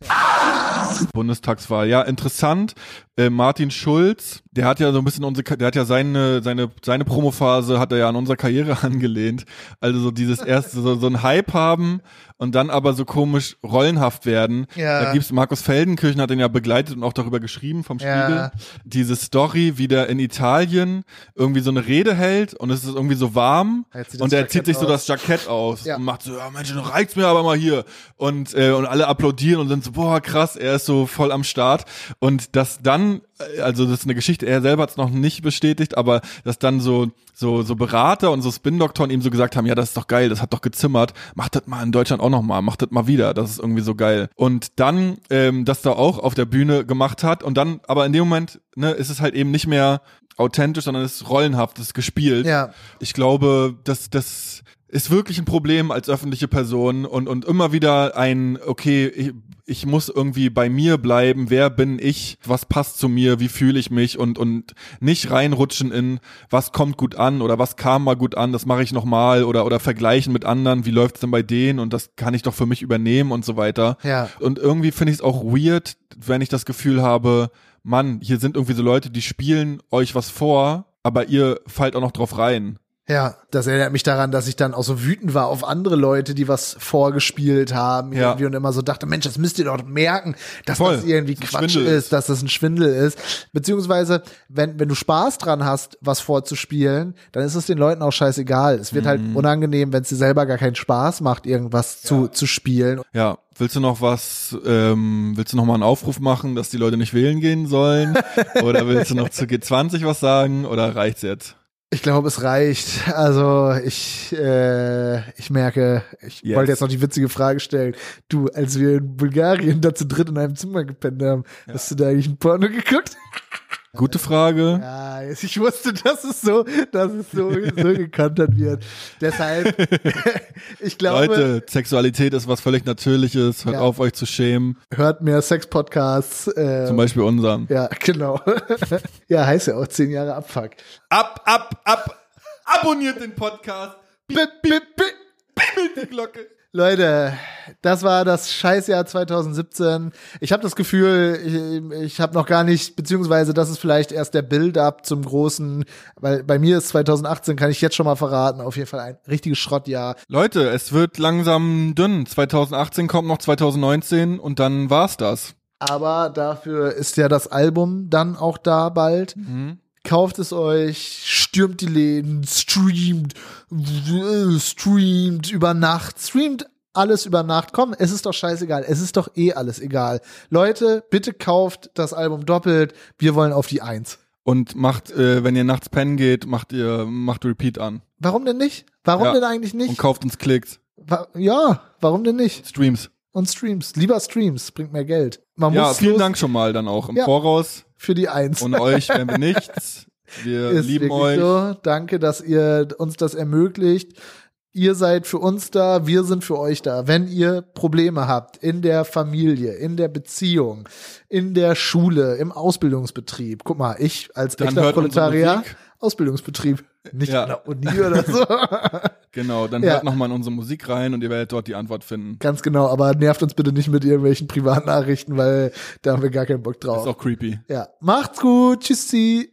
[SPEAKER 3] Bundestagswahl. Ja, interessant. Äh, Martin Schulz, der hat ja so ein bisschen unsere, der hat ja seine, seine, seine Promophase hat er ja an unserer Karriere angelehnt. Also so dieses erste, so, so ein Hype haben und dann aber so komisch rollenhaft werden.
[SPEAKER 2] Ja.
[SPEAKER 3] Da gibt's, Markus Feldenkirchen hat den ja begleitet und auch darüber geschrieben vom
[SPEAKER 2] Ja.
[SPEAKER 3] Spiegel. Diese Story, wie der in Italien irgendwie so eine Rede hält und es ist irgendwie so warm und er zieht sich so das Jackett aus
[SPEAKER 2] Ja.
[SPEAKER 3] und macht so, ja Mensch, reicht's mir aber mal hier. Und, äh, und alle applaudieren und sind so, boah, krass, er ist so voll am Start. Und das dann, äh, also das ist eine Geschichte, er selber hat's noch nicht bestätigt, aber dass dann so, so, so Berater und so Spin-Doktoren ihm so gesagt haben, ja, das ist doch geil, das hat doch gezimmert, macht das mal in Deutschland auch noch mal, macht das mal wieder, das ist irgendwie so geil. Und dann, ähm, das da auch auf der Bühne gemacht hat und dann, aber in dem Moment, ne, ist es halt eben nicht mehr authentisch, sondern es ist rollenhaft, es ist gespielt.
[SPEAKER 2] Ja.
[SPEAKER 3] Ich glaube, dass das ist wirklich ein Problem als öffentliche Person und, und immer wieder ein, okay, ich, ich muss irgendwie bei mir bleiben, wer bin ich, was passt zu mir, wie fühle ich mich und, und nicht reinrutschen in, was kommt gut an oder was kam mal gut an, das mache ich nochmal oder, oder vergleichen mit anderen, wie läuft's denn bei denen und das kann ich doch für mich übernehmen und so weiter.
[SPEAKER 2] Ja.
[SPEAKER 3] Und irgendwie finde ich es auch weird, wenn ich das Gefühl habe, Mann, hier sind irgendwie so Leute, die spielen euch was vor, aber ihr fallt auch noch drauf rein.
[SPEAKER 2] Ja, das erinnert mich daran, dass ich dann auch so wütend war auf andere Leute, die was vorgespielt haben
[SPEAKER 3] Ja.
[SPEAKER 2] irgendwie und immer so dachte, Mensch, das müsst ihr doch merken, dass
[SPEAKER 3] Voll.
[SPEAKER 2] das irgendwie
[SPEAKER 3] Dass es
[SPEAKER 2] Quatsch ist,
[SPEAKER 3] ist.
[SPEAKER 2] dass das ein Schwindel ist. Beziehungsweise, wenn, wenn du Spaß dran hast, was vorzuspielen, dann ist es den Leuten auch scheißegal. Es wird
[SPEAKER 3] Mhm.
[SPEAKER 2] halt unangenehm, wenn es dir selber gar keinen Spaß macht, irgendwas zu, zu spielen.
[SPEAKER 3] Ja, willst du noch was, ähm, willst du noch mal einen Aufruf machen, dass die Leute nicht wählen gehen sollen? Oder willst du noch zu G20 was sagen? Oder reicht's jetzt?
[SPEAKER 2] Ich glaube, es reicht. Also ich, äh, ich merke, ich
[SPEAKER 3] Yes.
[SPEAKER 2] wollte jetzt noch die witzige Frage stellen. Du, als wir in Bulgarien da zu dritt in einem Zimmer gepennt haben, hast du da eigentlich ein Porno geguckt?
[SPEAKER 3] Gute Frage.
[SPEAKER 2] Ja, ich wusste, dass es so, dass es so, so gekontert wird. Deshalb, ich glaube,
[SPEAKER 3] Leute, Sexualität ist was völlig Natürliches. Hört
[SPEAKER 2] Ja.
[SPEAKER 3] auf, euch zu schämen.
[SPEAKER 2] hört mehr Sex-Podcasts. Äh,
[SPEAKER 3] Zum Beispiel unseren.
[SPEAKER 2] ja, genau. ja, heißt ja auch zehn Jahre Abfuck.
[SPEAKER 3] Ab, ab, ab. Abonniert den Podcast.
[SPEAKER 2] Bip, bip, bip.
[SPEAKER 3] Bimmelt die Glocke.
[SPEAKER 2] Leute, das war das Scheißjahr 2017. Ich habe das Gefühl, ich, ich habe noch gar nicht, beziehungsweise das ist vielleicht erst der Build-up zum großen, weil bei mir ist 2018, kann ich jetzt schon mal verraten, auf jeden Fall ein richtiges Schrottjahr.
[SPEAKER 3] Leute, es wird langsam dünn. 2018 kommt noch 2019 und dann war's das.
[SPEAKER 2] Aber dafür ist ja das Album dann auch da bald. Kauft es euch, stürmt die Läden, streamt, streamt über Nacht, streamt alles über Nacht. Komm, es ist doch scheißegal. Es ist doch eh alles egal. Leute, bitte kauft das Album doppelt. Wir wollen auf die Eins.
[SPEAKER 3] Und macht, äh, wenn ihr nachts pennen geht, macht ihr, macht Repeat an.
[SPEAKER 2] Warum denn nicht? Warum
[SPEAKER 3] Ja.
[SPEAKER 2] denn eigentlich
[SPEAKER 3] Und
[SPEAKER 2] nicht?
[SPEAKER 3] kauft uns Klicks.
[SPEAKER 2] Wa ja, warum denn nicht?
[SPEAKER 3] Streams.
[SPEAKER 2] Und Streams. Lieber Streams, bringt mehr Geld. Man
[SPEAKER 3] Ja,
[SPEAKER 2] muss
[SPEAKER 3] vielen
[SPEAKER 2] los
[SPEAKER 3] Dank schon mal dann auch im
[SPEAKER 2] Ja.
[SPEAKER 3] Voraus.
[SPEAKER 2] für die Eins.
[SPEAKER 3] Ohne euch wären wir nichts. Wir
[SPEAKER 2] ist
[SPEAKER 3] lieben euch.
[SPEAKER 2] so. Danke, dass ihr uns das ermöglicht. Ihr seid für uns da, wir sind für euch da. Wenn ihr Probleme habt in der Familie, in der Beziehung, in der Schule, im Ausbildungsbetrieb. Guck mal, ich als
[SPEAKER 3] Dann
[SPEAKER 2] echter Proletarier,
[SPEAKER 3] Musik.
[SPEAKER 2] Ausbildungsbetrieb, nicht
[SPEAKER 3] Ja.
[SPEAKER 2] an der Uni oder so.
[SPEAKER 3] Genau, dann
[SPEAKER 2] Ja.
[SPEAKER 3] hört nochmal in unsere Musik rein und ihr werdet dort die Antwort finden.
[SPEAKER 2] Ganz genau, aber nervt uns bitte nicht mit irgendwelchen Privatnachrichten, weil da haben wir gar keinen Bock
[SPEAKER 3] Ist
[SPEAKER 2] drauf.
[SPEAKER 3] auch creepy.
[SPEAKER 2] Ja, macht's gut, tschüssi.